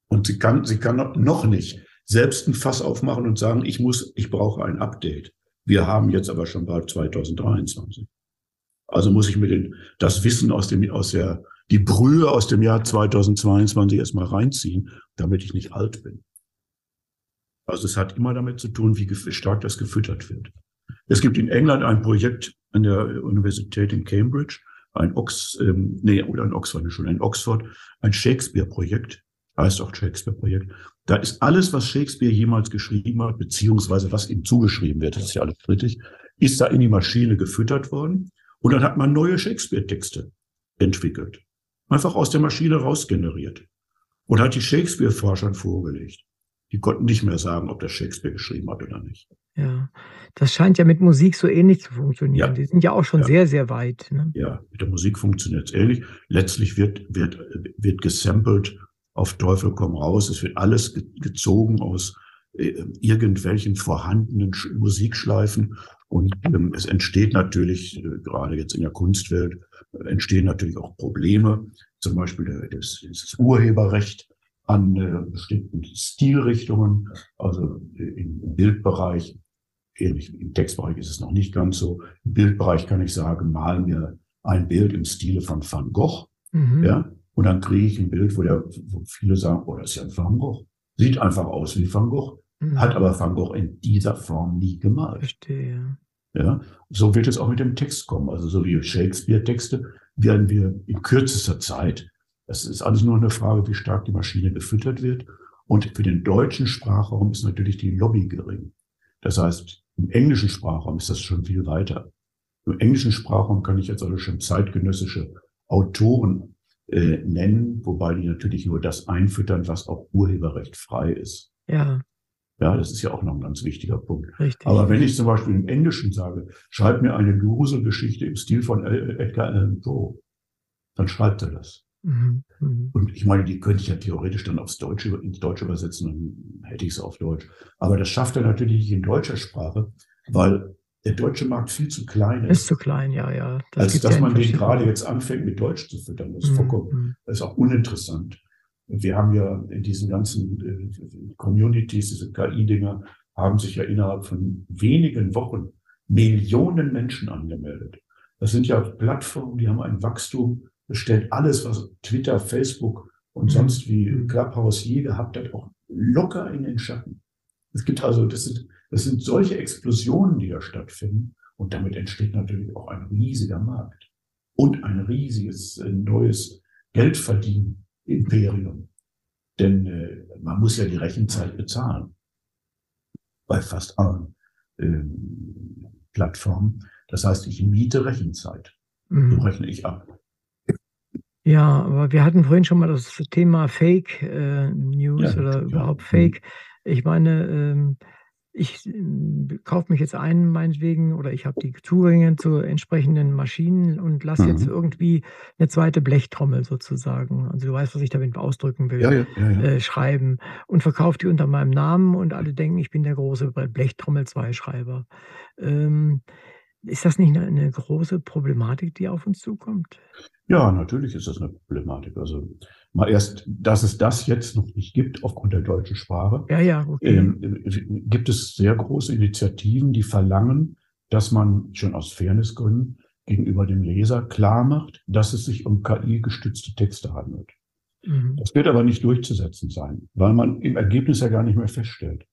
Und sie kann, sie kann noch nicht selbst ein Fass aufmachen und sagen, ich muss, ich brauche ein Update. Wir haben jetzt aber schon bald 2023. Also muss ich mir den, das Wissen aus dem, aus der, die Brühe aus dem Jahr 2022 erstmal reinziehen, damit ich nicht alt bin. Also es hat immer damit zu tun, wie stark das gefüttert wird. Es gibt in England ein Projekt an der Universität in Cambridge, ein Ox, ähm, nee, oder ein Oxford, Entschuldigung, ein Oxford, ein Shakespeare-Projekt, heißt auch Shakespeare-Projekt. Da ist alles, was Shakespeare jemals geschrieben hat, beziehungsweise was ihm zugeschrieben wird, das ist ja alles kritisch, ist da in die Maschine gefüttert worden. Und dann hat man neue Shakespeare-Texte entwickelt. Einfach aus der Maschine rausgeneriert. Und hat die Shakespeare-Forschern vorgelegt. Die konnten nicht mehr sagen, ob das Shakespeare geschrieben hat oder nicht. Ja, das scheint ja mit Musik so ähnlich zu funktionieren. Ja. Die sind ja auch schon ja. sehr, sehr weit. Ne? Ja, mit der Musik funktioniert es ähnlich. Letztlich wird, wird, wird gesampelt auf Teufel komm raus. Es wird alles gezogen aus äh, irgendwelchen vorhandenen Musikschleifen. Und ähm, es entsteht natürlich, äh, gerade jetzt in der Kunstwelt, äh, entstehen natürlich auch Probleme. Zum Beispiel das, das Urheberrecht an äh, bestimmten Stilrichtungen, also im Bildbereich, ähnlich im Textbereich ist es noch nicht ganz so. Im Bildbereich kann ich sagen, mal mir ein Bild im Stile von Van Gogh, mhm. ja, und dann kriege ich ein Bild, wo, der, wo viele sagen, oh, das ist ja ein Van Gogh. Sieht einfach aus wie Van Gogh, mhm. hat aber Van Gogh in dieser Form nie gemalt. Verstehe. Ja, so wird es auch mit dem Text kommen. Also so wie Shakespeare-Texte werden wir in kürzester Zeit das ist alles nur eine Frage, wie stark die Maschine gefüttert wird. Und für den deutschen Sprachraum ist natürlich die Lobby gering. Das heißt, im englischen Sprachraum ist das schon viel weiter. Im englischen Sprachraum kann ich jetzt also schon zeitgenössische Autoren äh, nennen, wobei die natürlich nur das einfüttern, was auch urheberrecht frei ist. Ja. Ja, das ist ja auch noch ein ganz wichtiger Punkt. Richtig. Aber wenn ich zum Beispiel im Englischen sage, schreib mir eine Gruselgeschichte im Stil von Edgar Allan Poe, dann schreibt er das. Mhm, mhm. Und ich meine, die könnte ich ja theoretisch dann aufs Deutsche, ins Deutsche übersetzen, dann hätte ich es auf Deutsch. Aber das schafft er natürlich nicht in deutscher Sprache, weil der deutsche Markt viel zu klein ist. Ist zu klein, ja, ja. Das als dass ja man den gerade jetzt anfängt, mit Deutsch zu füttern. Das ist mhm. vollkommen, mhm. das ist auch uninteressant. Wir haben ja in diesen ganzen äh, Communities, diese KI-Dinger, haben sich ja innerhalb von wenigen Wochen Millionen Menschen angemeldet. Das sind ja Plattformen, die haben ein Wachstum stellt alles, was Twitter, Facebook und mhm. sonst wie mhm. Clubhouse je gehabt hat, auch locker in den Schatten. Es gibt also, das sind, das sind solche Explosionen, die da stattfinden. Und damit entsteht natürlich auch ein riesiger Markt und ein riesiges äh, neues Geldverdienen-Imperium. Denn äh, man muss ja die Rechenzeit bezahlen. Bei fast allen äh, Plattformen. Das heißt, ich miete Rechenzeit. Mhm. So rechne ich ab. Ja, aber wir hatten vorhin schon mal das Thema Fake äh, News ja, oder überhaupt ja. Fake. Ich meine, ähm, ich äh, kaufe mich jetzt ein, meinetwegen, oder ich habe die Zugänge zu entsprechenden Maschinen und lasse mhm. jetzt irgendwie eine zweite Blechtrommel sozusagen, also du weißt, was ich damit ausdrücken will, ja, äh, schreiben und verkaufe die unter meinem Namen und alle denken, ich bin der große Blechtrommel-2-Schreiber. Ähm, ist das nicht eine, eine große Problematik, die auf uns zukommt? Ja, natürlich ist das eine Problematik. Also mal erst, dass es das jetzt noch nicht gibt aufgrund der deutschen Sprache, ja, ja, okay. ähm, gibt es sehr große Initiativen, die verlangen, dass man schon aus Fairnessgründen gegenüber dem Leser klar macht, dass es sich um KI-gestützte Texte handelt. Mhm. Das wird aber nicht durchzusetzen sein, weil man im Ergebnis ja gar nicht mehr feststellt.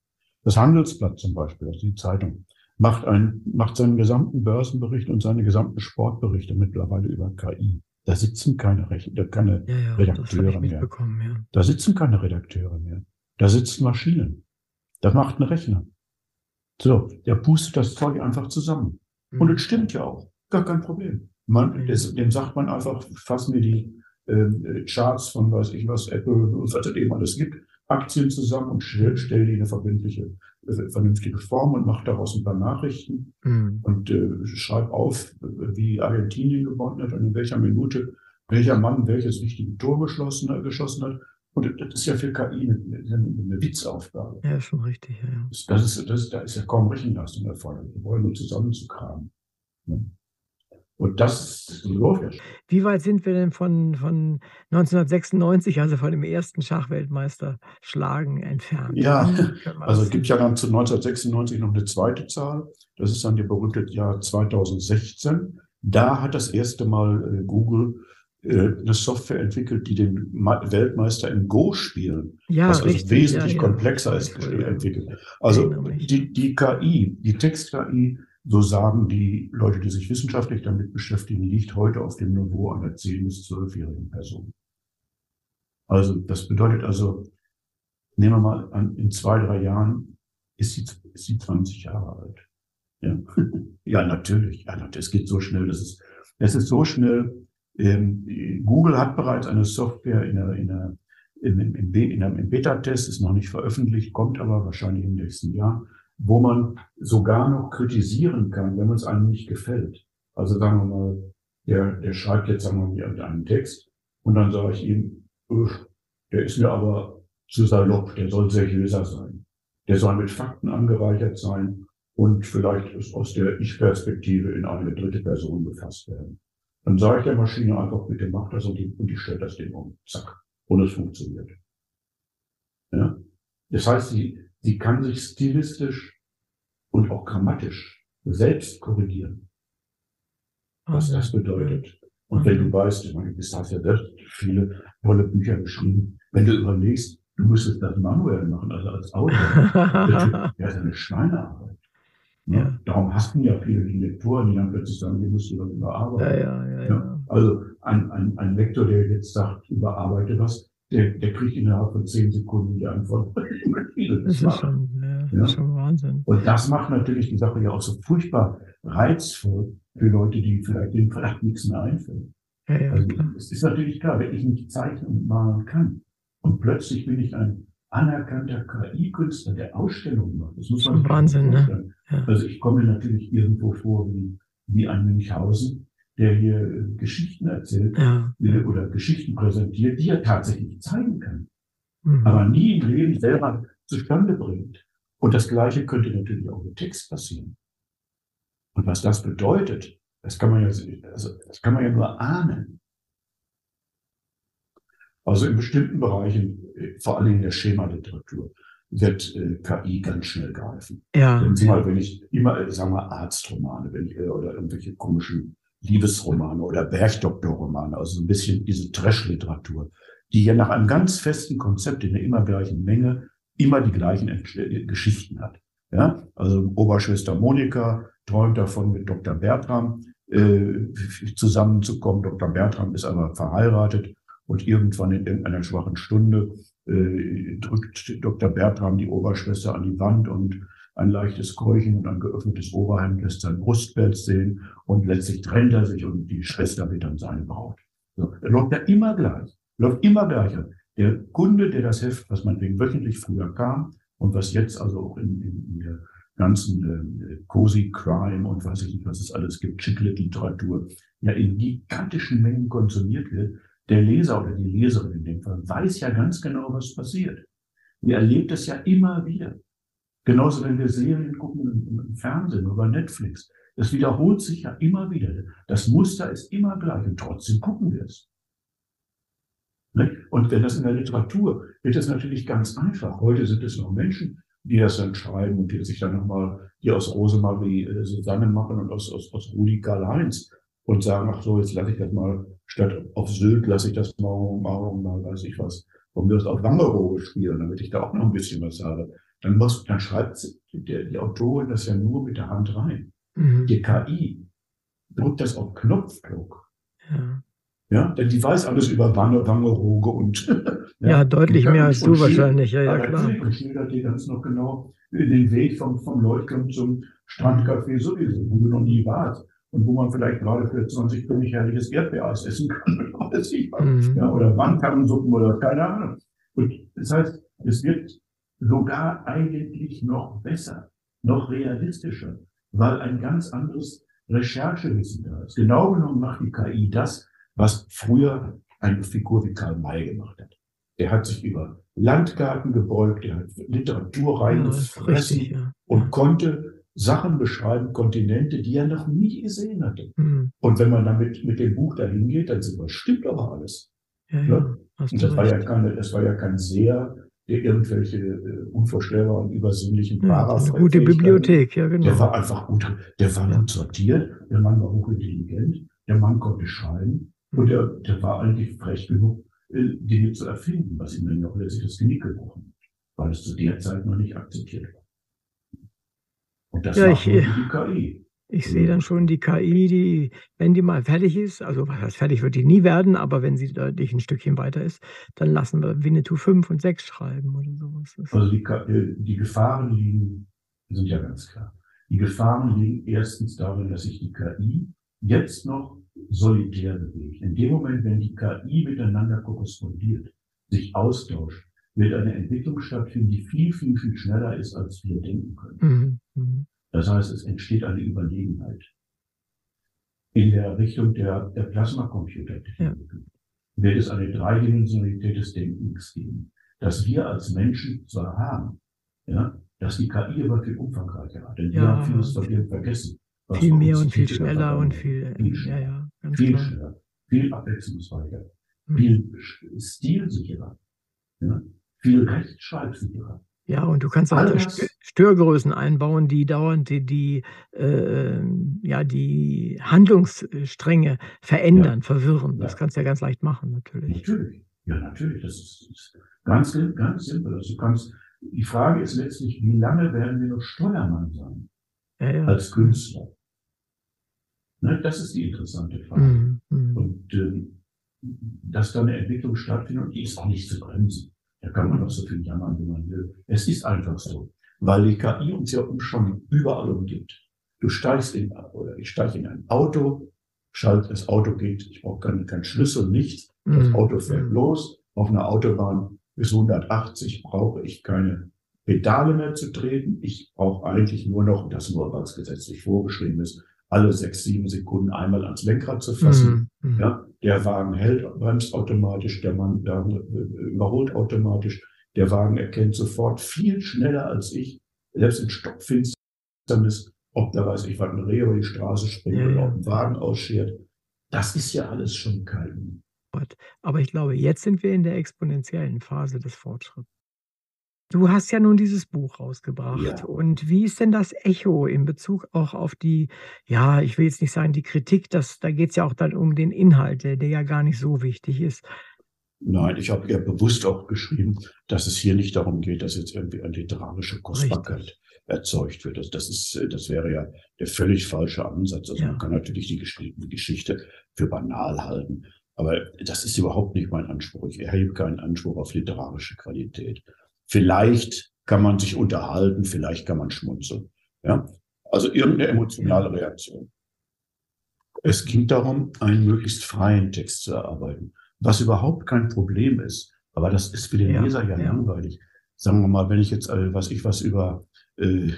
Das Handelsblatt zum Beispiel, also die Zeitung, macht, ein, macht seinen gesamten Börsenbericht und seine gesamten Sportberichte mittlerweile über KI. Da sitzen keine, Rechn keine ja, ja, Redakteure mehr. Ja. Da sitzen keine Redakteure mehr. Da sitzen Maschinen. Da macht ein Rechner. So, der pustet das Zeug einfach zusammen. Mhm. Und es stimmt ja auch. Gar kein Problem. Man, mhm. des, dem sagt man einfach, fassen wir die äh, Charts von weiß ich was, Apple und was es eben alles gibt, Aktien zusammen und stell, stell die in eine verbindliche, vernünftige Form und mach daraus ein paar Nachrichten mhm. und äh, schreib auf, wie Argentinien gewonnen hat und in welcher Minute welcher Mann welches wichtige Tor geschlossen, äh, geschossen hat. Und das ist ja für KI eine, eine, Witzaufgabe. Ja, schon richtig. Ja, ja. Das ist, das da ist ja kaum Rechenleistung erforderlich. Wir wollen nur zusammenzukramen. Ne? Und das ist logisch. Wie weit sind wir denn von, von 1996, also von dem ersten Schachweltmeister Schlagen entfernt? Ja, also es gibt ja dann zu 1996 noch eine zweite Zahl. Das ist dann die berühmte Jahr 2016. Da hat das erste Mal äh, Google äh, eine Software entwickelt, die den Weltmeister im Go spielen, ja, was also richtig, wesentlich ja, komplexer ja. ist, entwickelt. Also die, die KI, die Text-KI, so sagen die Leute, die sich wissenschaftlich damit beschäftigen, liegt heute auf dem Niveau einer 10- bis 12-jährigen Person. Also das bedeutet also, nehmen wir mal an, in zwei, drei Jahren ist sie, ist sie 20 Jahre alt. Ja, ja natürlich. Ja, es geht so schnell. Das ist, es ist so schnell. Ähm, Google hat bereits eine Software in der, in der im, im, im Beta-Test, ist noch nicht veröffentlicht, kommt aber wahrscheinlich im nächsten Jahr, wo man sogar noch kritisieren kann, wenn man es einem nicht gefällt. Also sagen wir mal, der, der schreibt jetzt sagen wir mal einen Text und dann sage ich ihm, der ist mir aber zu salopp, der soll seriöser sein. Der soll mit Fakten angereichert sein und vielleicht aus der Ich-Perspektive in eine dritte Person befasst werden. Dann sage ich der Maschine einfach, bitte mach das und die, und die stellt das Ding um. Zack. Und es funktioniert. Ja? Das heißt, sie, sie kann sich stilistisch und auch grammatisch selbst korrigieren. Was das bedeutet. Und wenn du weißt, ich meine, du hast ja selbst viele tolle Bücher geschrieben, wenn du überlegst, du müsstest das manuell machen, also als Autor, ja, das ist eine Schweinearbeit. Ne? Ja. Darum hassen ja viele die Lektoren, die dann plötzlich sagen, hier musst du das überarbeiten. Ja, ja, ja, ja. Also ein, ein, ein Lektor, der jetzt sagt, überarbeite was, der, der kriegt innerhalb von zehn Sekunden die Antwort. das, ist schon, ja, ist schon Wahnsinn. Und das macht natürlich die Sache ja auch so furchtbar reizvoll für Leute, die vielleicht denen vielleicht nichts mehr einfällt. Ja, ja, also, klar. es ist natürlich klar, wenn ich nicht zeichnen und malen kann und plötzlich bin ich ein anerkannter KI-Künstler, der Ausstellungen macht. Das muss man Wahnsinn, ne? Ja. Also ich komme natürlich irgendwo vor wie, wie ein Münchhausen, der hier äh, Geschichten erzählt ja. Oder Geschichten präsentiert, die er tatsächlich zeigen kann, Mhm. aber nie im Leben selber zustande bringt. Und das Gleiche könnte natürlich auch mit Text passieren. Und was das bedeutet, das kann man ja, also das kann man ja nur ahnen. Also in bestimmten Bereichen, äh, vor allem in der Schemaliteratur, wird äh, KI ganz schnell greifen. Ja. Wenn Sie mal, wenn ich immer, äh, sagen wir, Arztromane, wenn ich, oder irgendwelche komischen Liebesromane oder Bergdoktorromane, also ein bisschen diese Trash-Literatur, die ja nach einem ganz festen Konzept in der immer gleichen Menge immer die gleichen äh, Geschichten hat. Ja, also Oberschwester Monika träumt davon, mit Dr. Bertram äh, zusammenzukommen. Dr. Bertram ist aber verheiratet und irgendwann in irgendeiner schwachen Stunde äh, drückt Dr. Bertram die Oberschwester an die Wand und ein leichtes Keuchen und ein geöffnetes Oberhemd lässt sein Brustfeld sehen und letztlich trennt er sich und die Schwester wird dann seine Braut. So, er läuft ja immer gleich, läuft immer gleich. Der Kunde, der das Heft, was man wegen wöchentlich früher kam und was jetzt also auch in, in, in der ganzen äh, Cozy Crime und weiß ich nicht, was es alles gibt, Chicklit-Literatur, ja in gigantischen Mengen konsumiert wird, der Leser oder die Leserin in dem Fall weiß ja ganz genau, was passiert. Wir erlebt es ja immer wieder. Genauso, wenn wir Serien gucken im, Fernsehen oder Netflix. Das wiederholt sich ja immer wieder. Das Muster ist immer gleich und trotzdem gucken wir es. Und wenn das in der Literatur wird das natürlich ganz einfach. Heute sind es noch Menschen, die das dann schreiben und die sich dann nochmal, die aus Rosemarie äh, Susanne machen und aus, aus, aus Rudi Karl-Heinz und sagen, ach so, jetzt lasse ich das mal, statt auf Sylt lasse ich das mal, mal, mal weiß ich was, und mir das auf Wangerooge spielen, damit ich da auch noch ein bisschen was habe. Dann, muss, dann schreibt der, die Autorin das ja nur mit der Hand rein. Mhm. Die KI drückt das auf Knopfdruck. Ja. Ja, denn die weiß alles über Wange, Wangerooge und Ja, deutlich und- mehr als du wahrscheinlich, ja, ja, klar. natürlich, Und schildert dir ganz noch genau den Weg vom, vom Leuchtturm zum Strandcafé sowieso, wo du noch nie warst. Und wo man vielleicht gerade für 20 Pfennig herrliches Erdbeereis essen kann. ich. Mhm. Ja, oder Wandkarrensuppen oder keine Ahnung. Und das heißt, es wird sogar eigentlich noch besser, noch realistischer, weil ein ganz anderes Recherchewissen da ist. Genau genommen macht die KI das, was früher eine Figur wie Karl May gemacht hat. Er hat sich über Landgarten gebeugt, er hat Literatur Ja, reingefressen richtig, ja. und konnte Sachen beschreiben, Kontinente, die er noch nie gesehen hatte. Mhm. Und wenn man damit mit dem Buch dahin geht, dann sieht man, stimmt aber alles. Ja, Ja. ja. Hast Und das war ja keine, das war ja kein Seher, der irgendwelche äh, unvorstellbaren, übersinnlichen Ja, eine Paraphrase- gute Bibliothek, ja, Der genau. war einfach gut, der war gut sortiert, der Mann war hochintelligent, der Mann konnte schreiben und der, der war eigentlich frech genug, äh, Dinge zu erfinden, was ihm dann noch letztlich das Genick gebrochen hat, weil es zu der Zeit noch nicht akzeptiert war. Und das Ja, war ich- die KI. Ich sehe dann schon die KI, die, wenn die mal fertig ist, also was heißt fertig wird die nie werden, aber wenn sie deutlich ein Stückchen weiter ist, dann lassen wir Winnetou 5 und 6 schreiben oder sowas. Also die, äh, die Gefahren liegen, sind ja ganz klar. Die Gefahren liegen erstens darin, dass sich die KI jetzt noch solitär bewegt. In dem Moment, wenn die KI miteinander korrespondiert, sich austauscht, wird eine Entwicklung stattfinden, die viel, viel, viel schneller ist, als wir denken können. Mhm. Mhm. Das heißt, es entsteht eine Überlegenheit. In der Richtung der, der Plasmacomputer ja. wird es eine Dreidimensionalität des Denkens geben, dass wir als Menschen zwar haben, ja, dass die KI aber viel umfangreicher hat, denn ja, wir haben vieles von dem vergessen. Viel mehr und viel schneller und viel, viel schneller, ja, ja, ganz viel, klar. schneller, viel abwechslungsreicher, hm. viel stilsicherer, ja, viel rechtschreibsicherer. Ja, und du kannst auch Alles. Störgrößen einbauen, die dauernd die, die, äh, ja, die Handlungsstränge verändern, ja. verwirren. Das ja. kannst du ja ganz leicht machen, natürlich. Natürlich. Ja, natürlich. Das ist ganz, ganz simpel. Also du kannst, die Frage ist letztlich, wie lange werden wir noch Steuermann sein? Ja, ja. Als Künstler. Ne, das ist die interessante Frage. Mhm. mhm. Und ähm, dass da eine Entwicklung stattfindet, die ist auch nicht zu bremsen. Da kann man noch so viel jammern, wie man will. Es ist einfach so. Weil die KI uns ja schon überall umgibt. Du steigst in, oder ich steige in ein Auto, schalte, das Auto geht, ich brauche keinen kein Schlüssel, nichts. Das mhm. Auto fährt los. Auf einer Autobahn bis 180 brauche ich keine Pedale mehr zu treten. Ich brauche eigentlich nur noch, das nur was gesetzlich vorgeschrieben ist, alle sechs, sieben Sekunden einmal ans Lenkrad zu fassen. Mhm. mhm. Ja, der Wagen hält, bremst automatisch, der Mann der überholt automatisch, der Wagen erkennt sofort viel schneller als ich, selbst in Stockfinsternis, ob da weiß ich, was ein Reh über die Straße springt ja, oder ob ein Wagen ausschert. Das ist ja alles schon KI. Aber ich glaube, jetzt sind wir in der exponentiellen Phase des Fortschritts. Du hast ja nun dieses Buch rausgebracht. Ja. Und wie ist denn das Echo in Bezug auch auf die, ja, ich will jetzt nicht sagen die Kritik, das, da geht es ja auch dann um den Inhalt, der, ja gar nicht so wichtig ist. Nein, ich habe ja bewusst auch geschrieben, dass es hier nicht darum geht, dass jetzt irgendwie eine literarische Kostbarkeit Richtig. erzeugt wird. Das, das, ist, das wäre ja der völlig falsche Ansatz. Also ja. man kann natürlich die geschriebene Geschichte für banal halten. Aber das ist überhaupt nicht mein Anspruch. Ich erhebe keinen Anspruch auf literarische Qualität. Vielleicht kann man sich unterhalten, vielleicht kann man schmunzeln. Ja? Also irgendeine emotionale Reaktion. Es ging darum, einen möglichst freien Text zu erarbeiten, was überhaupt kein Problem ist. Aber das ist für den ja, Leser ja, ja, langweilig. Sagen wir mal, wenn ich jetzt, äh, was ich was über äh,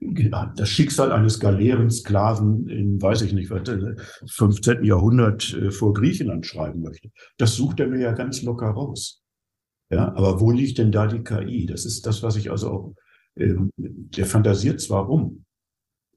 das Schicksal eines Galeerensklaven in, weiß ich nicht, 15. Äh, Jahrhundert äh, vor Griechenland schreiben möchte, das sucht er mir ja ganz locker raus. Ja, aber wo liegt denn da die KI? Das ist das, was ich also auch, ähm, der fantasiert zwar rum,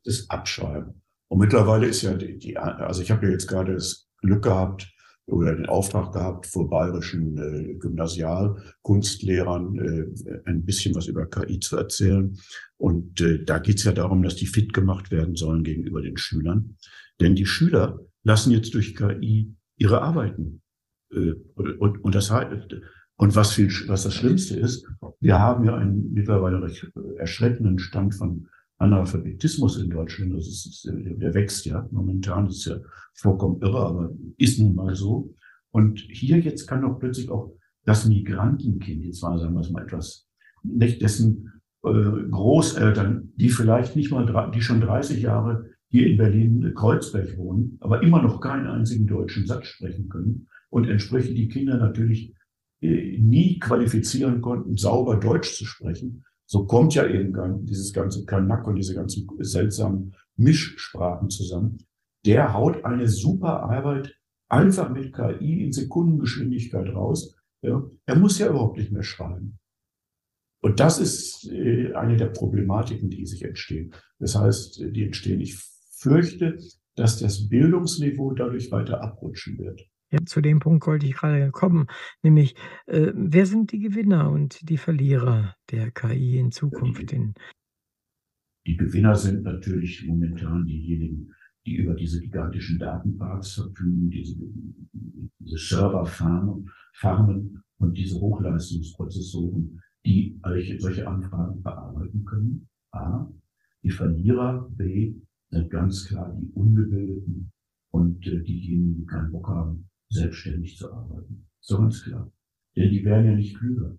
das Abschreiben. Und mittlerweile ist ja die, die also ich habe ja jetzt gerade das Glück gehabt oder den Auftrag gehabt, vor bayerischen äh, Gymnasialkunstlehrern äh, ein bisschen was über KI zu erzählen. Und äh, da geht es ja darum, dass die fit gemacht werden sollen gegenüber den Schülern. Denn die Schüler lassen jetzt durch KI ihre Arbeiten. Äh, und, und das heißt, und was viel, was das Schlimmste ist, wir haben ja einen mittlerweile recht erschreckenden Stand von Analphabetismus in Deutschland. Das ist, der wächst ja momentan, das ist ja vollkommen irre, aber ist nun mal so. Und hier jetzt kann doch plötzlich auch das Migrantenkind, jetzt war, sagen wir es mal etwas, nicht dessen äh, Großeltern, die vielleicht nicht mal, die schon 30 Jahre hier in Berlin-Kreuzberg wohnen, aber immer noch keinen einzigen deutschen Satz sprechen können und entsprechend die Kinder natürlich nie qualifizieren konnten, sauber Deutsch zu sprechen. So kommt ja eben dieses ganze Kanak und diese ganzen seltsamen Mischsprachen zusammen. Der haut eine super Arbeit einfach mit KI in Sekundengeschwindigkeit raus. Ja. Er muss ja überhaupt nicht mehr schreiben. Und das ist äh, eine der Problematiken, die sich entstehen. Das heißt, die entstehen. Ich fürchte, dass das Bildungsniveau dadurch weiter abrutschen wird. Ja, zu dem Punkt wollte ich gerade kommen, nämlich, äh, wer sind die Gewinner und die Verlierer der KI in Zukunft? Die, die Gewinner sind natürlich momentan diejenigen, die über diese gigantischen Datenparks verfügen, diese, diese Serverfarmen Farmen und diese Hochleistungsprozessoren, die solche Anfragen bearbeiten können. A. Die Verlierer, B, sind ganz klar die Ungebildeten und äh, diejenigen, die keinen Bock haben, selbstständig zu arbeiten. So ganz klar. Denn die werden ja nicht klüger.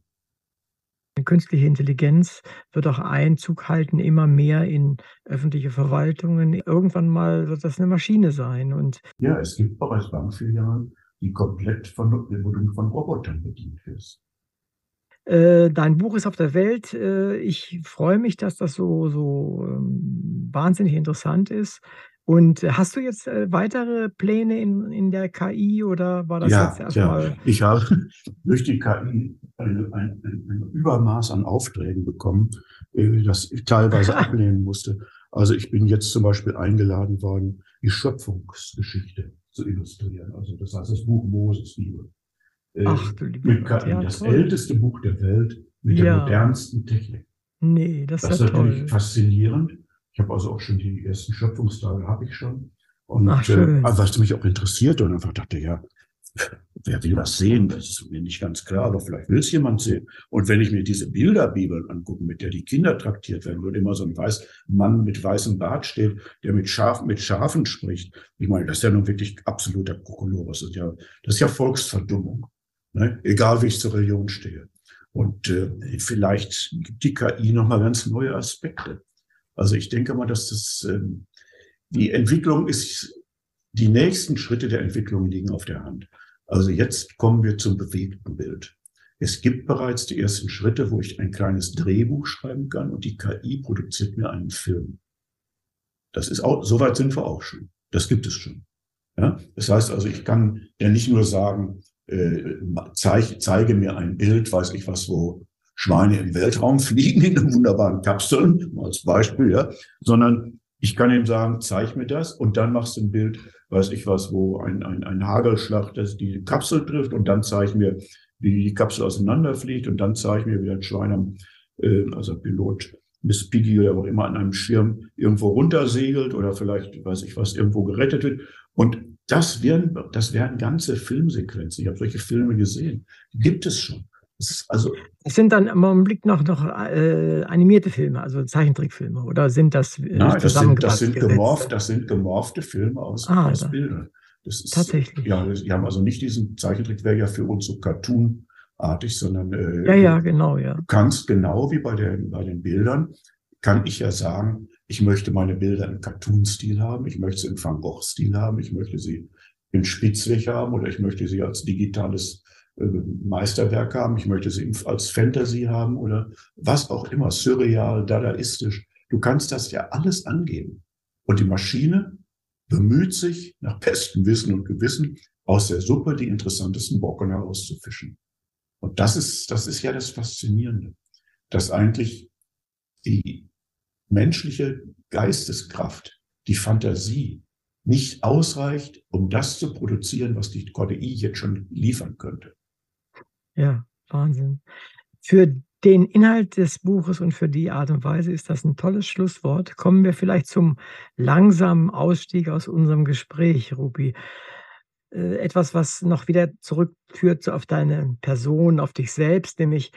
Künstliche Intelligenz wird auch Einzug halten, immer mehr in öffentliche Verwaltungen. Irgendwann mal wird das eine Maschine sein. Und ja, es gibt bereits Bankfilialen, die komplett von, von Robotern bedient Äh, dein Buch ist auf der Welt. Äh, ich freue mich, dass das so, so ähm, wahnsinnig interessant ist. Und hast du jetzt äh, weitere Pläne in, in der KI oder war das ja, jetzt erstmal? Ja, ich habe durch die KI ein, ein, ein, Übermaß an Aufträgen bekommen, äh, das ich teilweise ablehnen musste. Also ich bin jetzt zum Beispiel eingeladen worden, die Schöpfungsgeschichte zu illustrieren. Also das heißt das Buch Moses Liebe. Äh, Ach, du liebe mit KI, ja, das toll. älteste Buch der Welt mit ja. der modernsten Technik. Nee, das, das ist ja natürlich toll. faszinierend. Ich habe also auch schon die ersten Schöpfungstage habe ich schon. Und Ach, äh, was mich auch interessierte und einfach dachte, ja, wer will das sehen? Das ist mir nicht ganz klar, aber vielleicht will es jemand sehen. Und wenn ich mir diese Bilderbibel angucke, mit der die Kinder traktiert werden, wo immer so ein weiß Mann mit weißem Bart steht, der mit Schafen, mit Schafen spricht. Ich meine, das ist ja nun wirklich absoluter Kokolores. Das ist ja, das ist ja Volksverdummung. Ne? Egal wie ich zur Religion stehe. Und äh, vielleicht gibt die KI nochmal ganz neue Aspekte. Also ich denke mal, dass das ähm, die Entwicklung ist, die nächsten Schritte der Entwicklung liegen auf der Hand. Also jetzt kommen wir zum bewegten Bild. Es gibt bereits die ersten Schritte, wo ich ein kleines Drehbuch schreiben kann und die KI produziert mir einen Film. Das ist auch, soweit sind wir auch schon. Das gibt es schon. Ja? Das heißt also, ich kann ja nicht nur sagen, äh, zeig, zeige mir ein Bild, weiß ich was, wo Schweine im Weltraum fliegen in wunderbaren Kapseln, als Beispiel, ja, sondern ich kann ihm sagen, zeig mir das und dann machst du ein Bild, weiß ich was, wo ein, ein, ein Hagelschlag das die Kapsel trifft und dann zeig mir, wie die Kapsel auseinanderfliegt und dann zeig mir, wie ein Schwein am, äh, also Pilot Miss Piggy oder auch immer an einem Schirm irgendwo runtersegelt oder vielleicht, weiß ich was, irgendwo gerettet wird. Und das werden, das werden ganze Filmsequenzen. Ich habe solche Filme gesehen. Gibt es schon. Also das sind dann im Augenblick noch, noch äh, animierte Filme, also Zeichentrickfilme, oder sind das äh, Nein, das sind, das sind, gemorft, das sind gemorfte Filme aus, ah, aus Bildern. Das ist, Tatsächlich. Ja, die haben also nicht diesen Zeichentrick, wäre ja für uns so Cartoon-artig, sondern äh, ja, ja, genau, ja. Du kannst genau wie bei, der, bei den Bildern, kann ich ja sagen, ich möchte meine Bilder im Cartoon-Stil haben, ich möchte sie im Van Gogh-Stil haben, ich möchte sie in Spitzweg haben oder ich möchte sie als digitales äh, Meisterwerk haben, ich möchte sie als Fantasy haben oder was auch immer, surreal, dadaistisch. Du kannst das ja alles angeben. Und die Maschine bemüht sich, nach bestem Wissen und Gewissen, aus der Suppe die interessantesten Brocken herauszufischen. Und das ist, das ist ja das Faszinierende, dass eigentlich die menschliche Geisteskraft, die Fantasie nicht ausreicht, um das zu produzieren, was die KDI jetzt schon liefern könnte. Ja, Wahnsinn. Für den Inhalt des Buches und für die Art und Weise ist das ein tolles Schlusswort. Kommen wir vielleicht zum langsamen Ausstieg aus unserem Gespräch, Rupi. Äh, etwas, was noch wieder zurückführt auf deine Person, auf dich selbst, nämlich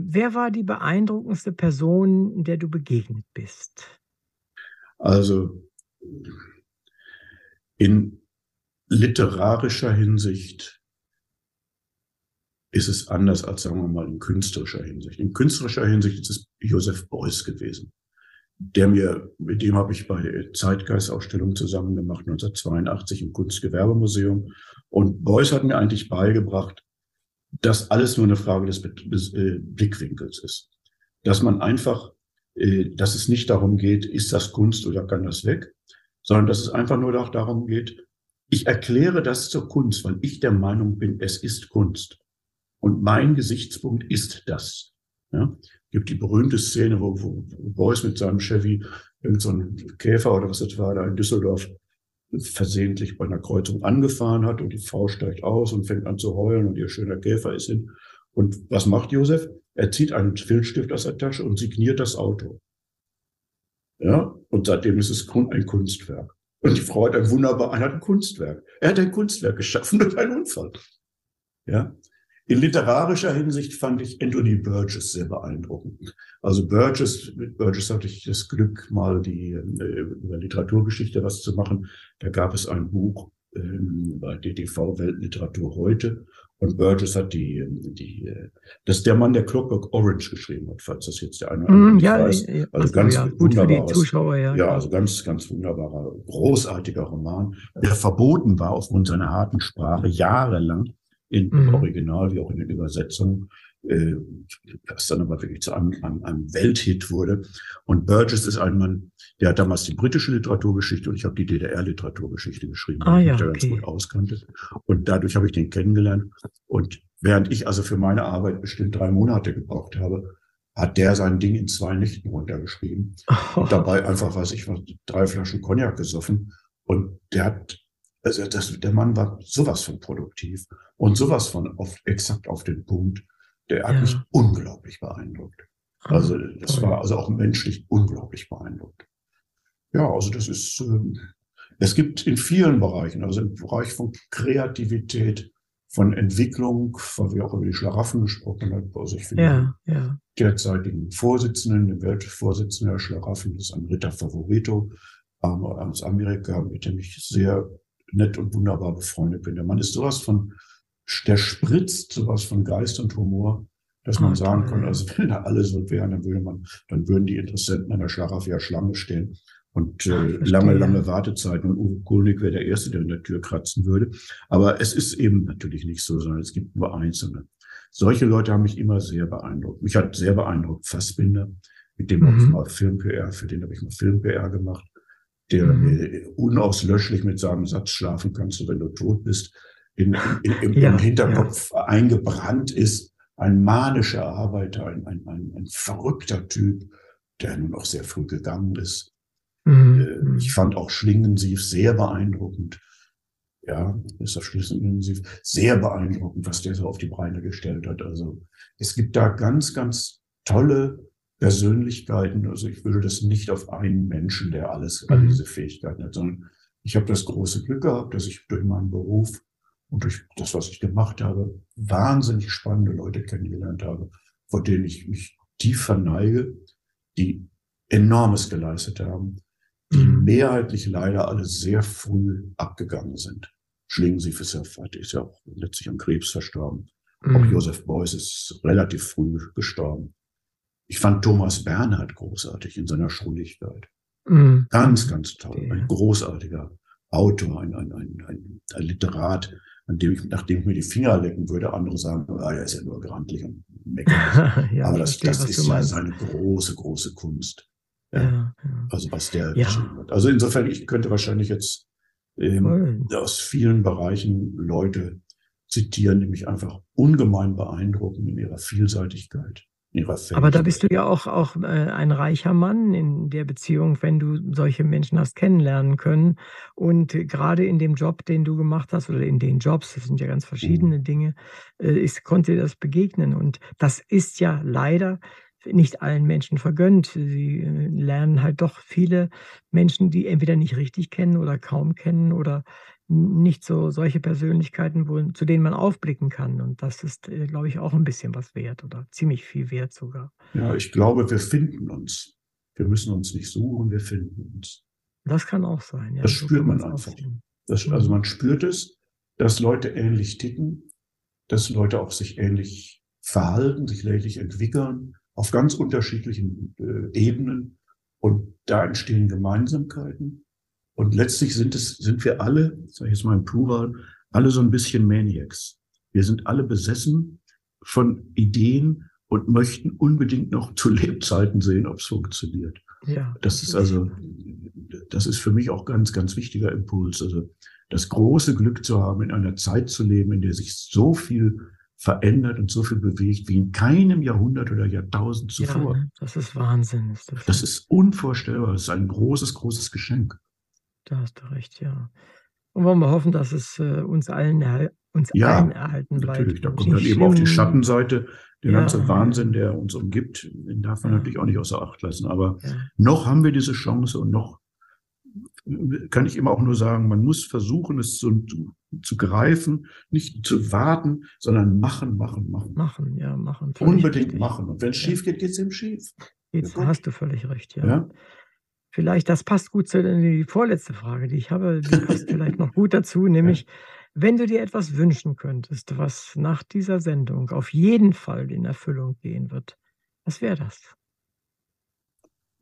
Wer war die beeindruckendste Person, der du begegnet bist? Also in literarischer Hinsicht ist es anders als, sagen wir mal, in künstlerischer Hinsicht. In künstlerischer Hinsicht ist es Josef Beuys gewesen, der mir, mit dem habe ich bei Zeitgeistausstellung zusammen gemacht, 1982 im Kunstgewerbemuseum. Und Beuys hat mir eigentlich beigebracht, dass alles nur eine Frage des, des äh, Blickwinkels ist. Dass man einfach, äh, dass es nicht darum geht, ist das Kunst oder kann das weg, sondern dass es einfach nur darum geht, ich erkläre das zur Kunst, weil ich der Meinung bin, es ist Kunst. Und mein Gesichtspunkt ist das. Ja? Gibt die berühmte Szene, wo, wo Beuys mit seinem Chevy irgendein so Käfer oder was das war, da in Düsseldorf versehentlich bei einer Kreuzung angefahren hat und die Frau steigt aus und fängt an zu heulen und ihr schöner Käfer ist hin. Und was macht Josef? Er zieht einen Filzstift aus der Tasche und signiert das Auto. Ja, und seitdem ist es ein Kunstwerk. Und die Frau hat ein wunderbar, er hat ein Kunstwerk. Er hat ein Kunstwerk geschaffen durch einen Unfall. Ja, in literarischer Hinsicht fand ich Anthony Burgess sehr beeindruckend. Also Burgess, mit Burgess hatte ich das Glück, mal die äh, über Literaturgeschichte was zu machen. Da gab es ein Buch ähm, bei DTV Weltliteratur heute. Und Burgess hat die, die, äh, das ist der Mann, der Clockwork Orange geschrieben hat, falls das jetzt der eine oder andere mm, ja, weiß. Also ganz ja, gut für die Zuschauer, ja. Ja, also ganz, ganz wunderbarer, großartiger Roman, der verboten war aufgrund seiner harten Sprache jahrelang im mhm. Original wie auch in den Übersetzungen, äh, das dann aber wirklich zu einem, einem, einem Welthit wurde. Und Burgess ist ein Mann, der hat damals die britische Literaturgeschichte und ich habe die DDR-Literaturgeschichte geschrieben, ah, weil ja, ich da okay. ganz gut auskannte. Und dadurch habe ich den kennengelernt. Und während ich also für meine Arbeit bestimmt drei Monate gebraucht habe, hat der sein Ding in zwei Nächten runtergeschrieben. Oh. Und dabei einfach, weiß ich was, drei Flaschen Cognac gesoffen. Und der hat, also das, der Mann war sowas von produktiv und sowas von auf, exakt auf den Punkt. Der hat ja. mich unglaublich beeindruckt. Ah, also das war also auch menschlich unglaublich beeindruckt. Ja, also das ist, äh, es gibt in vielen Bereichen, also im Bereich von Kreativität, von Entwicklung, weil wir auch über die Schlaraffen gesprochen haben. Also ich finde ja, ja. derzeitigen Vorsitzenden, den Weltvorsitzenden der Schlaraffen, das ist ein Ritter Favorito ähm, aus Amerika, mit dem ich sehr nett und wunderbar befreundet bin. Der Mann ist sowas von, der spritzt sowas von Geist und Humor, dass man oh, sagen kann, also wenn da alle so wären, dann würde man, dann würden die Interessenten an der Schlaraff ja Schlange stehen und äh, lange, lange Wartezeiten. Und Uwe Kulnig wäre der Erste, der in der Tür kratzen würde. Aber es ist eben natürlich nicht so, sondern es gibt nur Einzelne. Solche Leute haben mich immer sehr beeindruckt. Mich hat sehr beeindruckt Fassbinder, mit dem mhm. habe ich mal Film-PR, für den habe ich mal Film-PR gemacht, der mhm. unauslöschlich mit seinem Satz schlafen kannst du, wenn du tot bist, in, in, in, ja, im Hinterkopf ja. eingebrannt ist. Ein manischer Arbeiter, ein, ein, ein, ein verrückter Typ, der nun auch sehr früh gegangen ist. Mhm. Äh, mhm. Ich fand auch Schlingensief sehr beeindruckend. Ja, ist das Schlingensief sehr beeindruckend, was der so auf die Beine gestellt hat. Also es gibt da ganz, ganz tolle Persönlichkeiten. Also ich würde das nicht auf einen Menschen, der alles, all mhm. diese Fähigkeiten hat, sondern ich habe das große Glück gehabt, dass ich durch meinen Beruf und durch das, was ich gemacht habe, wahnsinnig spannende Leute kennengelernt habe, vor denen ich mich tief verneige, die enormes geleistet haben die mhm. mehrheitlich leider alle sehr früh abgegangen sind. Schlingensief ist ja, ist ja auch letztlich an Krebs verstorben. Mhm. Auch Josef Beuys ist relativ früh gestorben. Ich fand Thomas Bernhard großartig in seiner Schrulligkeit. Mhm. Ganz, ganz toll. Ein großartiger Autor, ein, ein, ein, ein, ein Literat, an dem ich, nachdem ich mir die Finger lecken würde, andere sagen, ah, der ist ja nur grantlich und meckert. ja, Aber das, verstehe, das ist ja seine große, große Kunst. Ja. ja, Also was der ja. geschrieben hat. Also insofern, ich könnte wahrscheinlich jetzt ähm, aus vielen Bereichen Leute zitieren, die mich einfach ungemein beeindrucken in ihrer Vielseitigkeit. Aber da bist du ja auch, auch äh, ein reicher Mann in der Beziehung, wenn du solche Menschen hast kennenlernen können. Und gerade in dem Job, den du gemacht hast, oder in den Jobs, das sind ja ganz verschiedene mhm. Dinge, äh, konnte dir das begegnen. Und das ist ja leider nicht allen Menschen vergönnt. Sie äh, lernen halt doch viele Menschen, die entweder nicht richtig kennen oder kaum kennen oder nicht so solche Persönlichkeiten, wo, zu denen man aufblicken kann. Und das ist, äh, glaube ich, auch ein bisschen was wert oder ziemlich viel wert sogar. Ja, ich glaube, wir finden uns. Wir müssen uns nicht suchen, wir finden uns. Das kann auch sein. Ja, das so spürt man einfach. Das, also man spürt es, dass Leute ähnlich ticken, dass Leute auch sich ähnlich verhalten, sich ähnlich entwickeln auf ganz unterschiedlichen äh, Ebenen und da entstehen Gemeinsamkeiten. Und letztlich sind es, sind wir alle, sage ich jetzt mal im Plural, alle so ein bisschen Maniacs. Wir sind alle besessen von Ideen und möchten unbedingt noch zu Lebzeiten sehen, ob es funktioniert. Ja. Das ist also, das ist für mich auch ganz, ganz wichtiger Impuls. Also das große Glück zu haben, in einer Zeit zu leben, in der sich so viel verändert und so viel bewegt wie in keinem Jahrhundert oder Jahrtausend zuvor. Ja, das ist Wahnsinn. Ist das, das ist unvorstellbar. Das ist ein großes, großes Geschenk. Da hast du recht, ja. Und wollen wir hoffen, dass es äh, uns allen, uns ja, allen erhalten bleibt. Natürlich, da kommt dann eben auch die Schattenseite, der ja, ganze Wahnsinn, der uns umgibt, den darf man ja. natürlich auch nicht außer Acht lassen. Aber noch haben wir diese Chance und noch kann ich immer auch nur sagen, man muss versuchen, es zu, zu greifen, nicht zu warten, sondern machen, machen, machen. Machen, ja, machen. Unbedingt richtig. machen. Und wenn es schief geht, geht es eben schief. Jetzt ja, hast du völlig recht, ja. Vielleicht, das passt gut zu der vorletzte Frage, die ich habe, die passt vielleicht noch gut dazu, nämlich, wenn du dir etwas wünschen könntest, was nach dieser Sendung auf jeden Fall in Erfüllung gehen wird, was wäre das?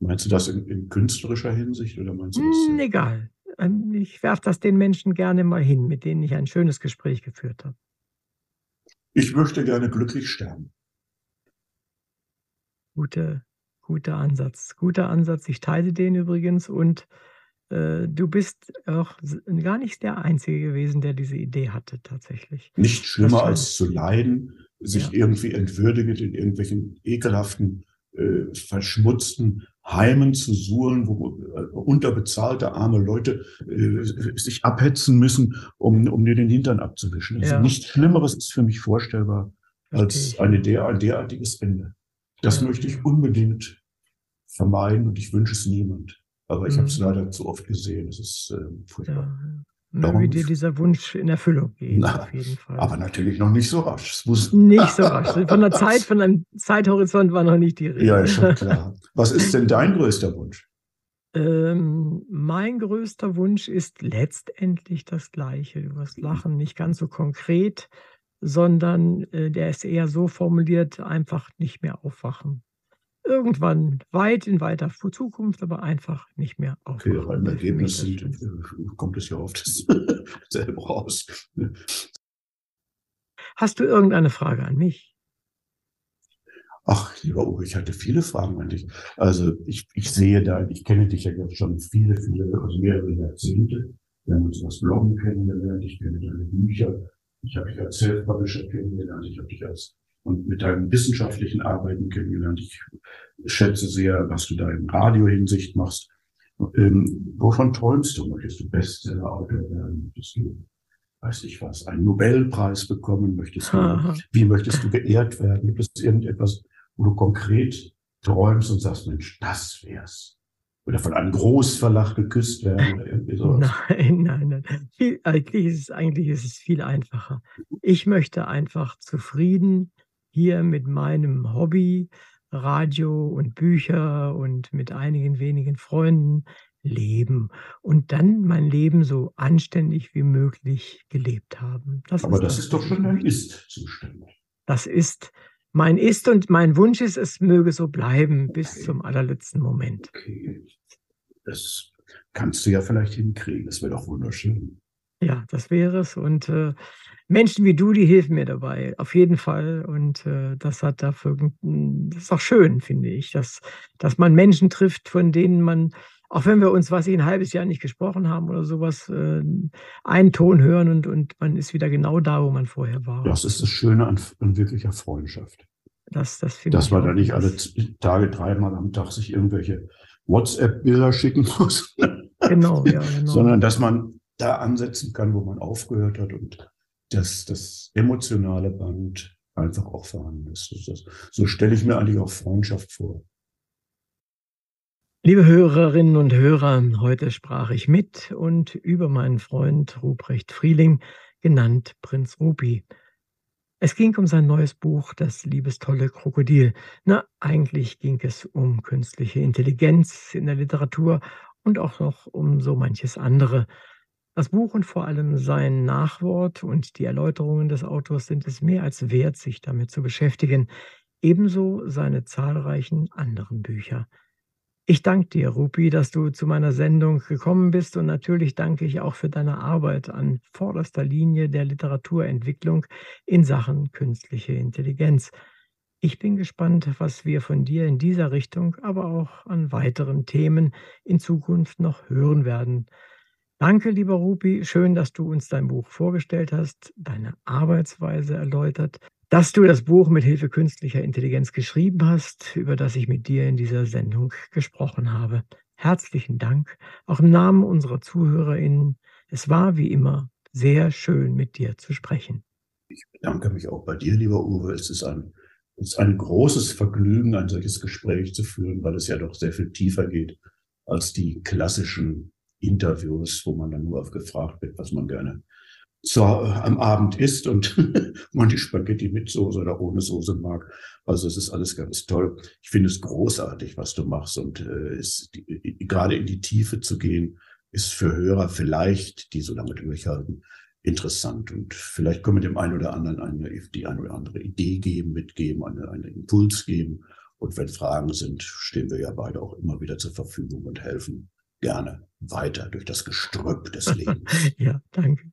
Meinst du das in, in, künstlerischer Hinsicht oder meinst du das? Hm, egal. Ähm, ich werfe das den Menschen gerne mal hin, mit denen ich ein schönes Gespräch geführt habe. Ich möchte gerne glücklich sterben. Gute, guter Ansatz. Guter Ansatz. Ich teile den übrigens und äh, du bist auch gar nicht der Einzige gewesen, der diese Idee hatte, tatsächlich. Nicht schlimmer als zu leiden, sich ja. irgendwie entwürdigend in irgendwelchen ekelhaften, äh, verschmutzten Heimen zu suchen, wo äh, unterbezahlte arme Leute äh, sich abhetzen müssen, um, um dir den Hintern abzuwischen. Also ja. nichts Schlimmeres ist für mich vorstellbar als eine der, ein derartiges Ende. Das möchte ich unbedingt vermeiden und ich wünsche es niemand. Aber ich mhm. habe es leider zu oft gesehen. Es ist äh, furchtbar. Ja. Darum, wie dir dieser Wunsch in Erfüllung geht, na, auf jeden Fall. Aber natürlich noch nicht so rasch. nicht so rasch. Von der Zeit, von einem Zeithorizont war noch nicht die Rede. Ja, ist schon klar. Was ist denn dein größter Wunsch? Ähm, mein größter Wunsch ist letztendlich das Gleiche. Du wirst lachen, nicht ganz so konkret, sondern äh, der ist eher so formuliert, einfach nicht mehr aufwachen irgendwann weit in weiter Zukunft, aber einfach nicht mehr auf. Okay, im Ergebnis sind, äh, kommt es ja oft selber raus. Hast du irgendeine Frage an mich? Ach, lieber Uwe, ich hatte viele Fragen an dich. Also ich, ich sehe da, ich kenne dich ja jetzt schon viele, viele, also mehrere Jahrzehnte. Wir haben uns das Bloggen kennengelernt, ich kenne deine Bücher, ich habe dich als Self-Publisher kennengelernt, ich habe dich als und mit deinen wissenschaftlichen Arbeiten kennengelernt. Ich schätze sehr, was du da in Radio-Hinsicht machst. Ähm, wovon träumst du? Möchtest du Bestseller-Autor werden? Möchtest du, weiß ich was, einen Nobelpreis bekommen? Möchtest du, wie möchtest du geehrt werden? Gibt es irgendetwas, wo du konkret träumst und sagst, Mensch, das wär's? Oder von einem Großverlag geküsst werden oder irgendwie sowas? Nein, nein, nein. Viel, eigentlich, ist es, eigentlich ist es viel einfacher. Ich möchte einfach zufrieden hier mit meinem Hobby, Radio und Bücher und mit einigen wenigen Freunden leben und dann mein Leben so anständig wie möglich gelebt haben. Das Aber ist das, das ist doch schon ein Ist-Zustand. Das ist mein Ist und mein Wunsch ist, es möge so bleiben bis okay. zum allerletzten Moment. Okay. Das kannst du ja vielleicht hinkriegen. Das wäre doch wunderschön. Ja, das wäre es. Und äh, Menschen wie du, die helfen mir dabei, auf jeden Fall. Und äh, das hat dafür, das ist auch schön, finde ich, dass, dass man Menschen trifft, von denen man, auch wenn wir uns, was ich, ein halbes Jahr nicht gesprochen haben oder sowas, äh, einen Ton hören und, und man ist wieder genau da, wo man vorher war. Das ist das Schöne an, an wirklicher Freundschaft. Das, das Dass man da nicht alle Tage, dreimal am Tag sich irgendwelche WhatsApp-Bilder schicken muss. Genau, ja, genau. Sondern dass man da ansetzen kann, wo man aufgehört hat und dass das emotionale Band einfach auch vorhanden ist. Das, so stelle ich mir eigentlich auch Freundschaft vor. Liebe Hörerinnen und Hörer, heute sprach ich mit und über meinen Freund Ruprecht Frieling, genannt Prinz Rupi. Es ging um sein neues Buch, Das liebestolle Krokodil. Na, eigentlich ging es um künstliche Intelligenz in der Literatur und auch noch um so manches andere. Das Buch und vor allem sein Nachwort und die Erläuterungen des Autors sind es mehr als wert, sich damit zu beschäftigen, ebenso seine zahlreichen anderen Bücher. Ich danke dir, Rupi, dass du zu meiner Sendung gekommen bist und natürlich danke ich auch für deine Arbeit an vorderster Linie der Literaturentwicklung in Sachen künstliche Intelligenz. Ich bin gespannt, was wir von dir in dieser Richtung, aber auch an weiteren Themen in Zukunft noch hören werden. Danke, lieber Rupi. Schön, dass du uns dein Buch vorgestellt hast, deine Arbeitsweise erläutert, dass du das Buch mit Hilfe künstlicher Intelligenz geschrieben hast, über das ich mit dir in dieser Sendung gesprochen habe. Herzlichen Dank, auch im Namen unserer ZuhörerInnen. Es war wie immer sehr schön, mit dir zu sprechen. Ich bedanke mich auch bei dir, lieber Uwe. Es ist ein, es ist ein großes Vergnügen, ein solches Gespräch zu führen, weil es ja doch sehr viel tiefer geht als die klassischen Interviews, wo man dann nur auf gefragt wird, was man gerne so, äh, am Abend isst und man die Spaghetti mit Soße oder ohne Soße mag. Also es ist alles ganz toll. Ich finde es großartig, was du machst und äh, ist, die, gerade in die Tiefe zu gehen, ist für Hörer vielleicht, die so lange durchhalten, interessant und vielleicht können wir dem einen oder anderen eine, die eine oder andere Idee geben, mitgeben, eine, einen Impuls geben. Und wenn Fragen sind, stehen wir ja beide auch immer wieder zur Verfügung und helfen gerne weiter durch das Gestrüpp des Lebens. ja, danke.